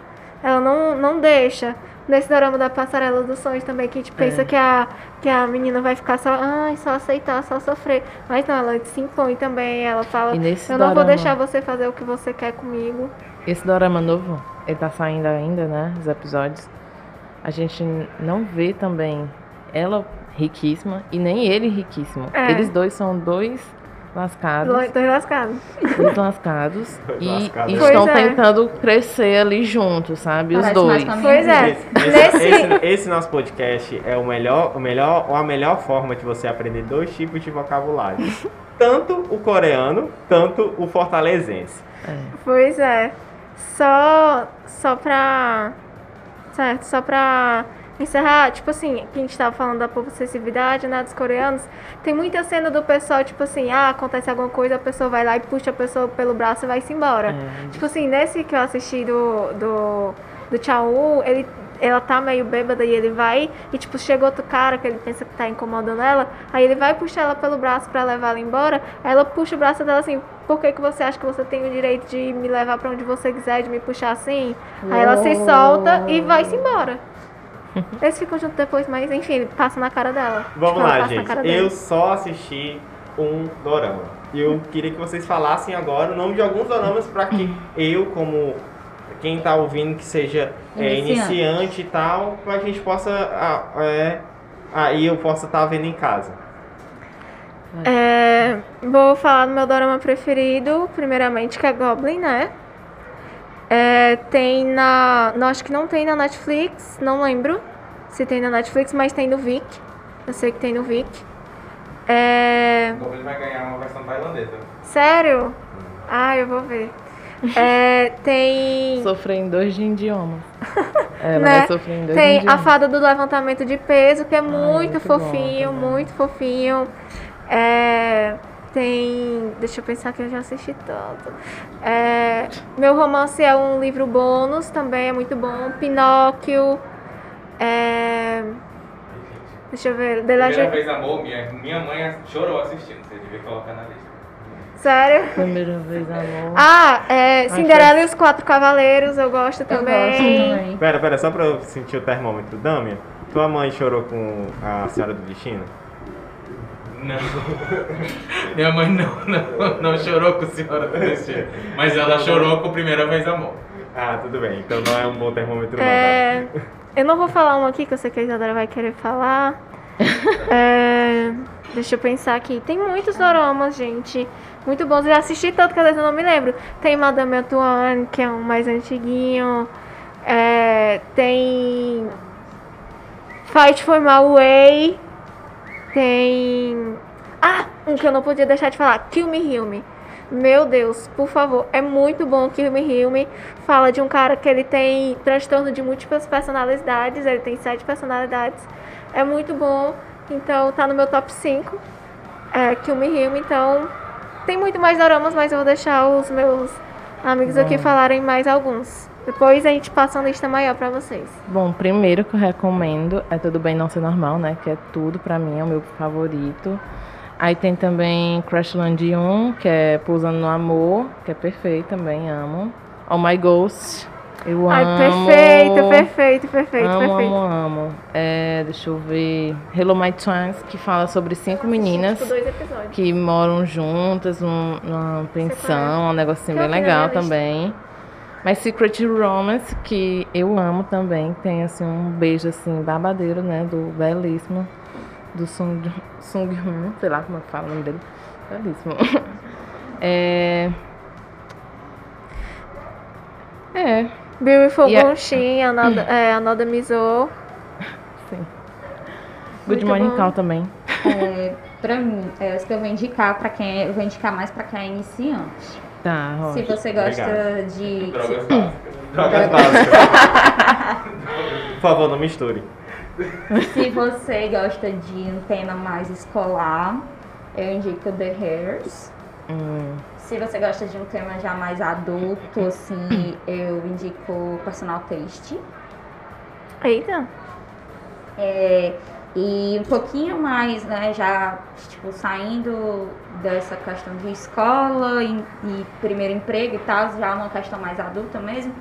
Ela não, não deixa. Nesse drama da Passarela dos Sonhos também, que a gente pensa É. que, a, que a menina vai ficar só, ai, só aceitar, só sofrer. Mas não, ela se impõe também, ela fala, eu não vou dorama- deixar você fazer o que você quer comigo. Esse dorama novo, ele tá saindo ainda, né? Os episódios. A gente não vê também ela riquíssima e nem ele riquíssimo. É. Eles dois são dois lascados. Dois lascados. Dois lascados. e Lascados. estão Pois é. tentando crescer ali juntos, sabe? Os Parece dois. com a Pois é. Esse, esse- esse- esse nosso podcast é o melhor, o melhor, ou a melhor forma de você aprender dois tipos de vocabulário. tanto o coreano, tanto o fortalezense. É. Pois é. Só, só pra. Certo, só pra encerrar, tipo assim, que a gente tava falando da possessividade, né, dos coreanos. Tem muita cena do pessoal, tipo assim, ah, acontece alguma coisa, a pessoa vai lá e puxa a pessoa pelo braço e vai-se embora. É. Tipo assim, nesse que eu assisti do, do, do Chao, ele, ela tá meio bêbada e ele vai, e tipo, chega outro cara que ele pensa que tá incomodando ela, aí ele vai puxar ela pelo braço pra levar ela embora, aí ela puxa o braço dela assim, por que, que você acha que você tem o direito de me levar pra onde você quiser, de me puxar assim? Aí ela se solta e vai-se embora. Eles ficam juntos depois, mas enfim, passa na cara dela. Vamos Tipo, lá, gente. Eu só assisti um dorama. E eu queria que vocês falassem agora o nome de alguns doramas para que eu, como quem tá ouvindo, que seja é, Iniciante. e tal, pra gente possa. ah, é, aí eu possa estar vendo em casa. É, vou falar do meu dorama preferido, primeiramente, que é Goblin, né? É, tem na. Não, acho que não tem na Netflix, não lembro se tem na Netflix, mas tem no Vic. Eu sei que tem no Vic. É, O Goblin vai ganhar uma versão tailandesa. sério? Ah, eu vou ver. É, tem. Sofrer em dois de idiomas. Ela Né? vai sofrer em dois Tem a fada do levantamento de peso, que é muito, muito bom fofinho, também. muito fofinho. É, tem. Deixa eu pensar que eu já assisti tanto. É, meu romance é um livro bônus, também é muito bom. Pinóquio. É, deixa eu ver. The Primeira Legend... vez amor, minha, minha mãe chorou assistindo. Você devia colocar na lista. Sério? Primeira vez, amor. Ah, é, Cinderela e os Quatro Cavaleiros, eu gosto Eu também. gosto também. Pera, pera, só pra eu sentir o termômetro. Dâmia, tua mãe chorou com a Senhora do Destino? Não. Minha mãe não, não, não chorou com a senhora do destino. Mas ela chorou com a primeira vez amor. Ah, tudo bem. Então não é um bom termômetro, não. É, eu não vou falar um aqui que eu sei que a Isadora vai querer falar. É, deixa eu pensar aqui. Tem muitos doramas, gente. Muito bons. Eu já assisti tanto que às vezes eu não me lembro. Tem Madame Antoine, que é um mais antiguinho. É, tem Fight for My Way. Tem. Ah, um que eu não podia deixar de falar. Kill Me Heal Me. Meu Deus, por favor, é muito bom Kill Me Heal Me. Fala de um cara que ele tem transtorno de múltiplas personalidades. Ele tem sete personalidades. É muito bom. Então tá no meu top 5. É, Kill Me Heal Me. Então tem muito mais doramas, mas eu vou deixar os meus amigos aqui Bom. falarem mais alguns. Depois a gente passa uma lista maior pra vocês. Bom, primeiro que eu recomendo é Tudo Bem Não Ser Normal, né? Que é tudo pra mim, é o meu favorito. Aí tem também Crashland 1, que é Pousando no Amor, que é perfeito também, amo. Oh My Ghost, eu Ai, amo. perfeito, perfeito, perfeito, amo, perfeito. amo, amo. É, deixa eu ver. Hello My Twins, que fala sobre cinco meninas Tipo, episódios. que moram juntas num- numa pensão, um negocinho bem na legal também. Mas Secret Romance, que eu amo também, tem assim um beijo assim babadeiro, né, do belíssimo do Sung Sung Hyun, sei lá como é que fala o nome dele. Belíssimo. É É, Beautiful a- Bunshin, Another, é, Another Mizo. sim. Good Muito Morning bom. Call também. É, pra mim, é os que eu vou indicar para quem é- eu vou indicar mais para quem é iniciante. Tá, Se você gosta Obrigado. de Drogas básicas. Drogas básicas. Por favor, não misture. Se você gosta de um tema mais escolar, eu indico The Hairs. Hum, Se você gosta de um tema já mais adulto, assim, eu indico Personal Taste. Eita. É, e um pouquinho mais, né, já, tipo, saindo dessa questão de escola e, e primeiro emprego e tal, já uma questão mais adulta mesmo,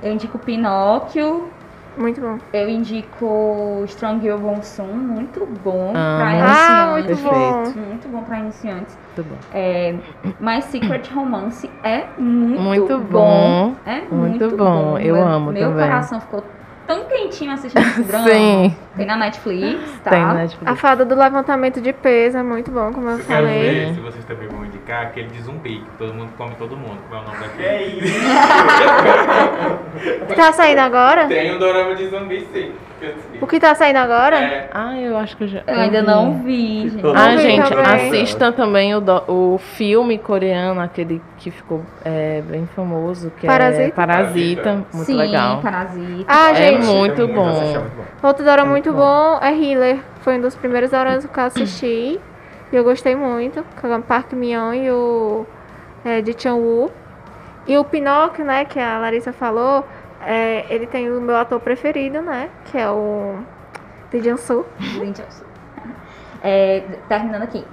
eu indico Pinóquio, Muito bom. eu indico Strong Girl Bonsum, muito bom Amo. pra Ah, muito iniciantes. Perfeito. bom. Muito bom pra iniciantes. muito bom. É, mas Secret Romance é muito, Muito bom. bom. É Muito muito, bom, eu Meu- amo Meu também. coração ficou tão quentinho assistindo esse drama. Sim, Tem na Netflix, tá? tem na A Netflix. fada do levantamento de peso é muito bom, como eu Eu quero falei. ver se vocês também vão indicar aquele de zumbi, que todo mundo come todo mundo. Qual é o nome daquele? É isso. Tá saindo agora? Tem um dorama de zumbi, sim. O que tá saindo agora? É, Ah, eu acho que eu já. Eu ainda vi. não vi, gente. Ah, Não vi gente, também. assistam também o, do- o filme coreano, aquele que ficou é, bem famoso, que Parasita? é Parasita. Muito Sim, legal. Parasita. Ah, É gente, muito é bom. muito bom. outro dorama É muito bom é Healer. Foi um dos primeiros doramas que eu assisti. E eu gostei muito. Com o Park Min-young e o é, de Chan-woo. E o Pinóquio, né, que a Larissa falou, é, ele tem o meu ator preferido, né, que é o Lee eu- É, terminando aqui.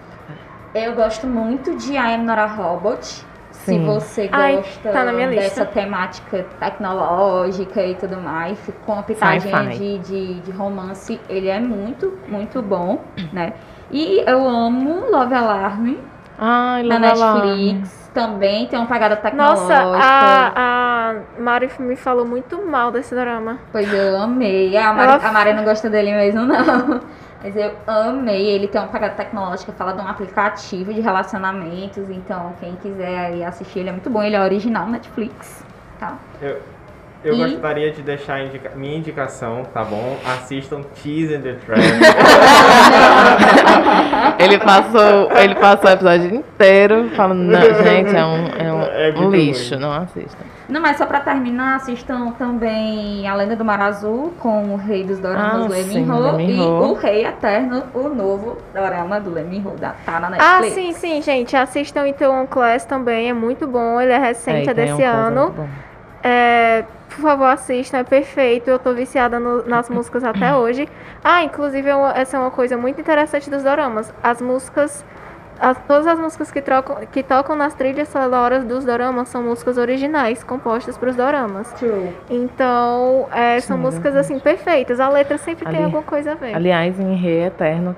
Eu gosto muito de I Am Not a Robot. Se Sim. você Ai, gosta tá na minha lista. dessa temática tecnológica e tudo mais, com uma pitadinha de, de, de romance, ele é muito, muito bom, né? E eu amo Love Alarm Ai, na Love Alarm. Netflix. Também tem uma pegada tecnológica. Nossa, a, a Mari me falou muito mal desse drama. Pois eu amei. A Mari, Ela- a Mari não gosta dele mesmo, não. Mas eu amei. Ele tem uma pegada tecnológica, fala de um aplicativo de relacionamentos. Então, quem quiser assistir, ele é muito bom. Ele é original Netflix, tá? Eu, eu E- gostaria de deixar indica- minha indicação, tá bom? Assistam Tease and the Trap. Ele passou, ele passou o episódio inteiro falando, não, gente, é um, é um, É um lixo, ruim. não assistam. Não, mas só pra terminar, assistam também A Lenda do Mar Azul com o Rei dos Doramas Ah, Lee sim, Min-ho Lee e. O Rei Eterno, o novo dorama do Lee Min-ho, da- tá na Ah, Netflix. sim, sim, gente. Assistam então Class também, é muito bom. Ele é recente, é, tem desse um coisa ano. É, por favor, assistam, é perfeito. Eu tô viciada no- nas músicas até hoje. Ah, inclusive, é essa é uma coisa muito interessante dos doramas. As músicas. as- todas as músicas que, trocam, que tocam nas trilhas sonoras dos doramas são músicas originais, compostas para os doramas. True. Então, é, são Sim, músicas assim perfeitas. A letra sempre tem Ali- alguma coisa a ver. Aliás, em Rei Eterno,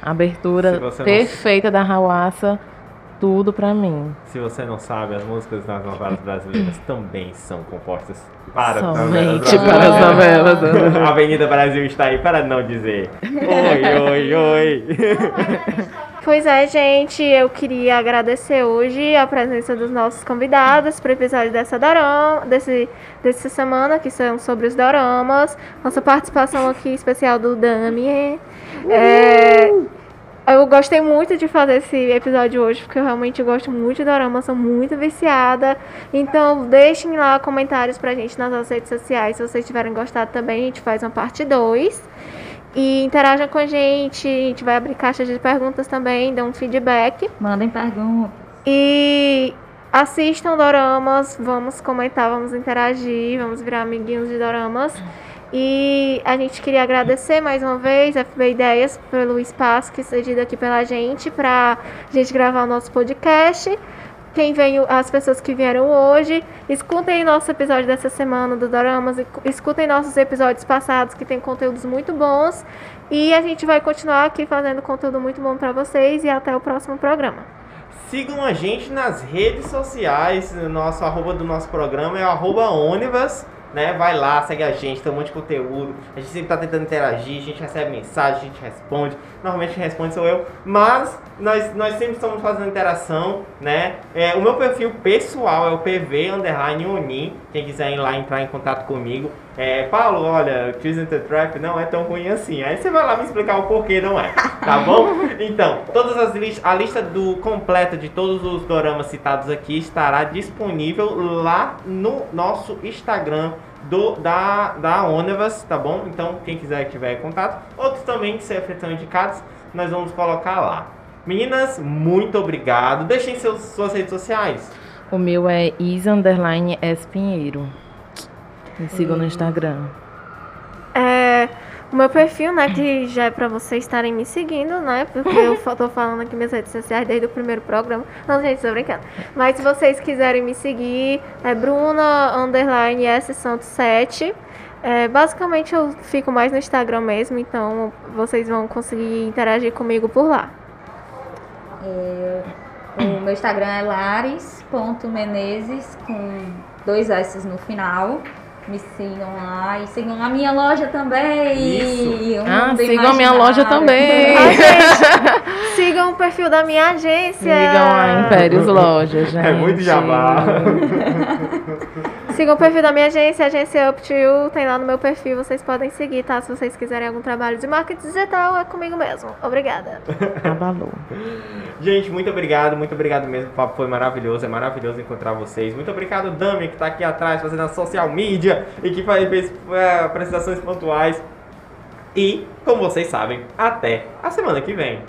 a abertura você não- perfeita da Hawassa, tudo pra mim. Se você não sabe, as músicas das novelas brasileiras também são compostas para as novelas Somente para as brasileiras. novelas. A Avenida Brasil está aí para não dizer oi, oi, oi. Pois é, gente, eu queria agradecer hoje a presença dos nossos convidados para o episódio dessa dorama, desse, dessa semana, que são sobre os doramas. Nossa participação aqui especial do Damien. É, eu gostei muito de fazer esse episódio hoje, porque eu realmente gosto muito de dorama, sou muito viciada. Então, deixem lá comentários pra gente nas nossas redes sociais. Se vocês tiverem gostado também, a gente faz uma parte 2. E interajam com a gente, a gente vai abrir caixa de perguntas também, dê um feedback. Mandem perguntas. E assistam doramas, vamos comentar, vamos interagir, vamos virar amiguinhos de doramas. E a gente queria agradecer mais uma vez a FB Ideias pelo espaço que cedido aqui pela gente para a gente gravar o nosso podcast. Quem veio, as pessoas que vieram hoje, escutem nosso episódio dessa semana do Doramas, escutem nossos episódios passados que tem conteúdos muito bons. E a gente vai continuar aqui fazendo conteúdo muito bom para vocês e até o próximo programa. Sigam a gente nas redes sociais. O nosso arroba do nosso programa é arroba Onivas né? Vai lá, segue a gente, tem um monte de conteúdo. A gente sempre tá tentando interagir, a gente recebe mensagem, a gente responde. Normalmente quem responde sou eu, mas nós, nós sempre estamos fazendo interação, né? É, o meu perfil pessoal é o PV Underline Onin. Quem quiser ir lá entrar em contato comigo. É, Paulo, olha, Choosing the Trap não é tão ruim assim. Aí você vai lá me explicar o porquê não é, tá bom? Então, todas as listas, a lista do completa de todos os doramas citados aqui estará disponível lá no nosso Instagram do, da, da Onevas, tá bom? Então, quem quiser tiver contato, outros também que são indicados, nós vamos colocar lá. Meninas, muito obrigado. Deixem seus, suas redes sociais. O meu é is underline Pinheiro. Me sigam no Instagram. É, o meu perfil, né, que já é pra vocês estarem me seguindo, né? Porque eu tô falando aqui minhas redes sociais desde o primeiro programa. Não, gente, tô brincando. Mas se vocês quiserem me seguir, é Bruna underline S Santos 7. É, basicamente eu fico mais no Instagram mesmo, então vocês vão conseguir interagir comigo por lá. É, o meu Instagram é lares.menezes com dois S no final. Me sigam lá e sigam a minha loja também. Isso. Ah, sigam a minha loja também. Ai, gente, sigam o perfil da minha agência. Sigam a Impérios Lojas, gente. É muito jabá. Sigam o perfil da minha agência, agência Up to You, tem lá no meu perfil, vocês podem seguir, tá? Se vocês quiserem algum trabalho de marketing digital, é comigo mesmo. Obrigada. Abalou. Gente, muito obrigado, muito obrigado mesmo. O papo foi maravilhoso, é maravilhoso encontrar vocês. Muito obrigado, Dami, que tá aqui atrás fazendo a social media e que faz é, apresentações pontuais. E, como vocês sabem, até a semana que vem.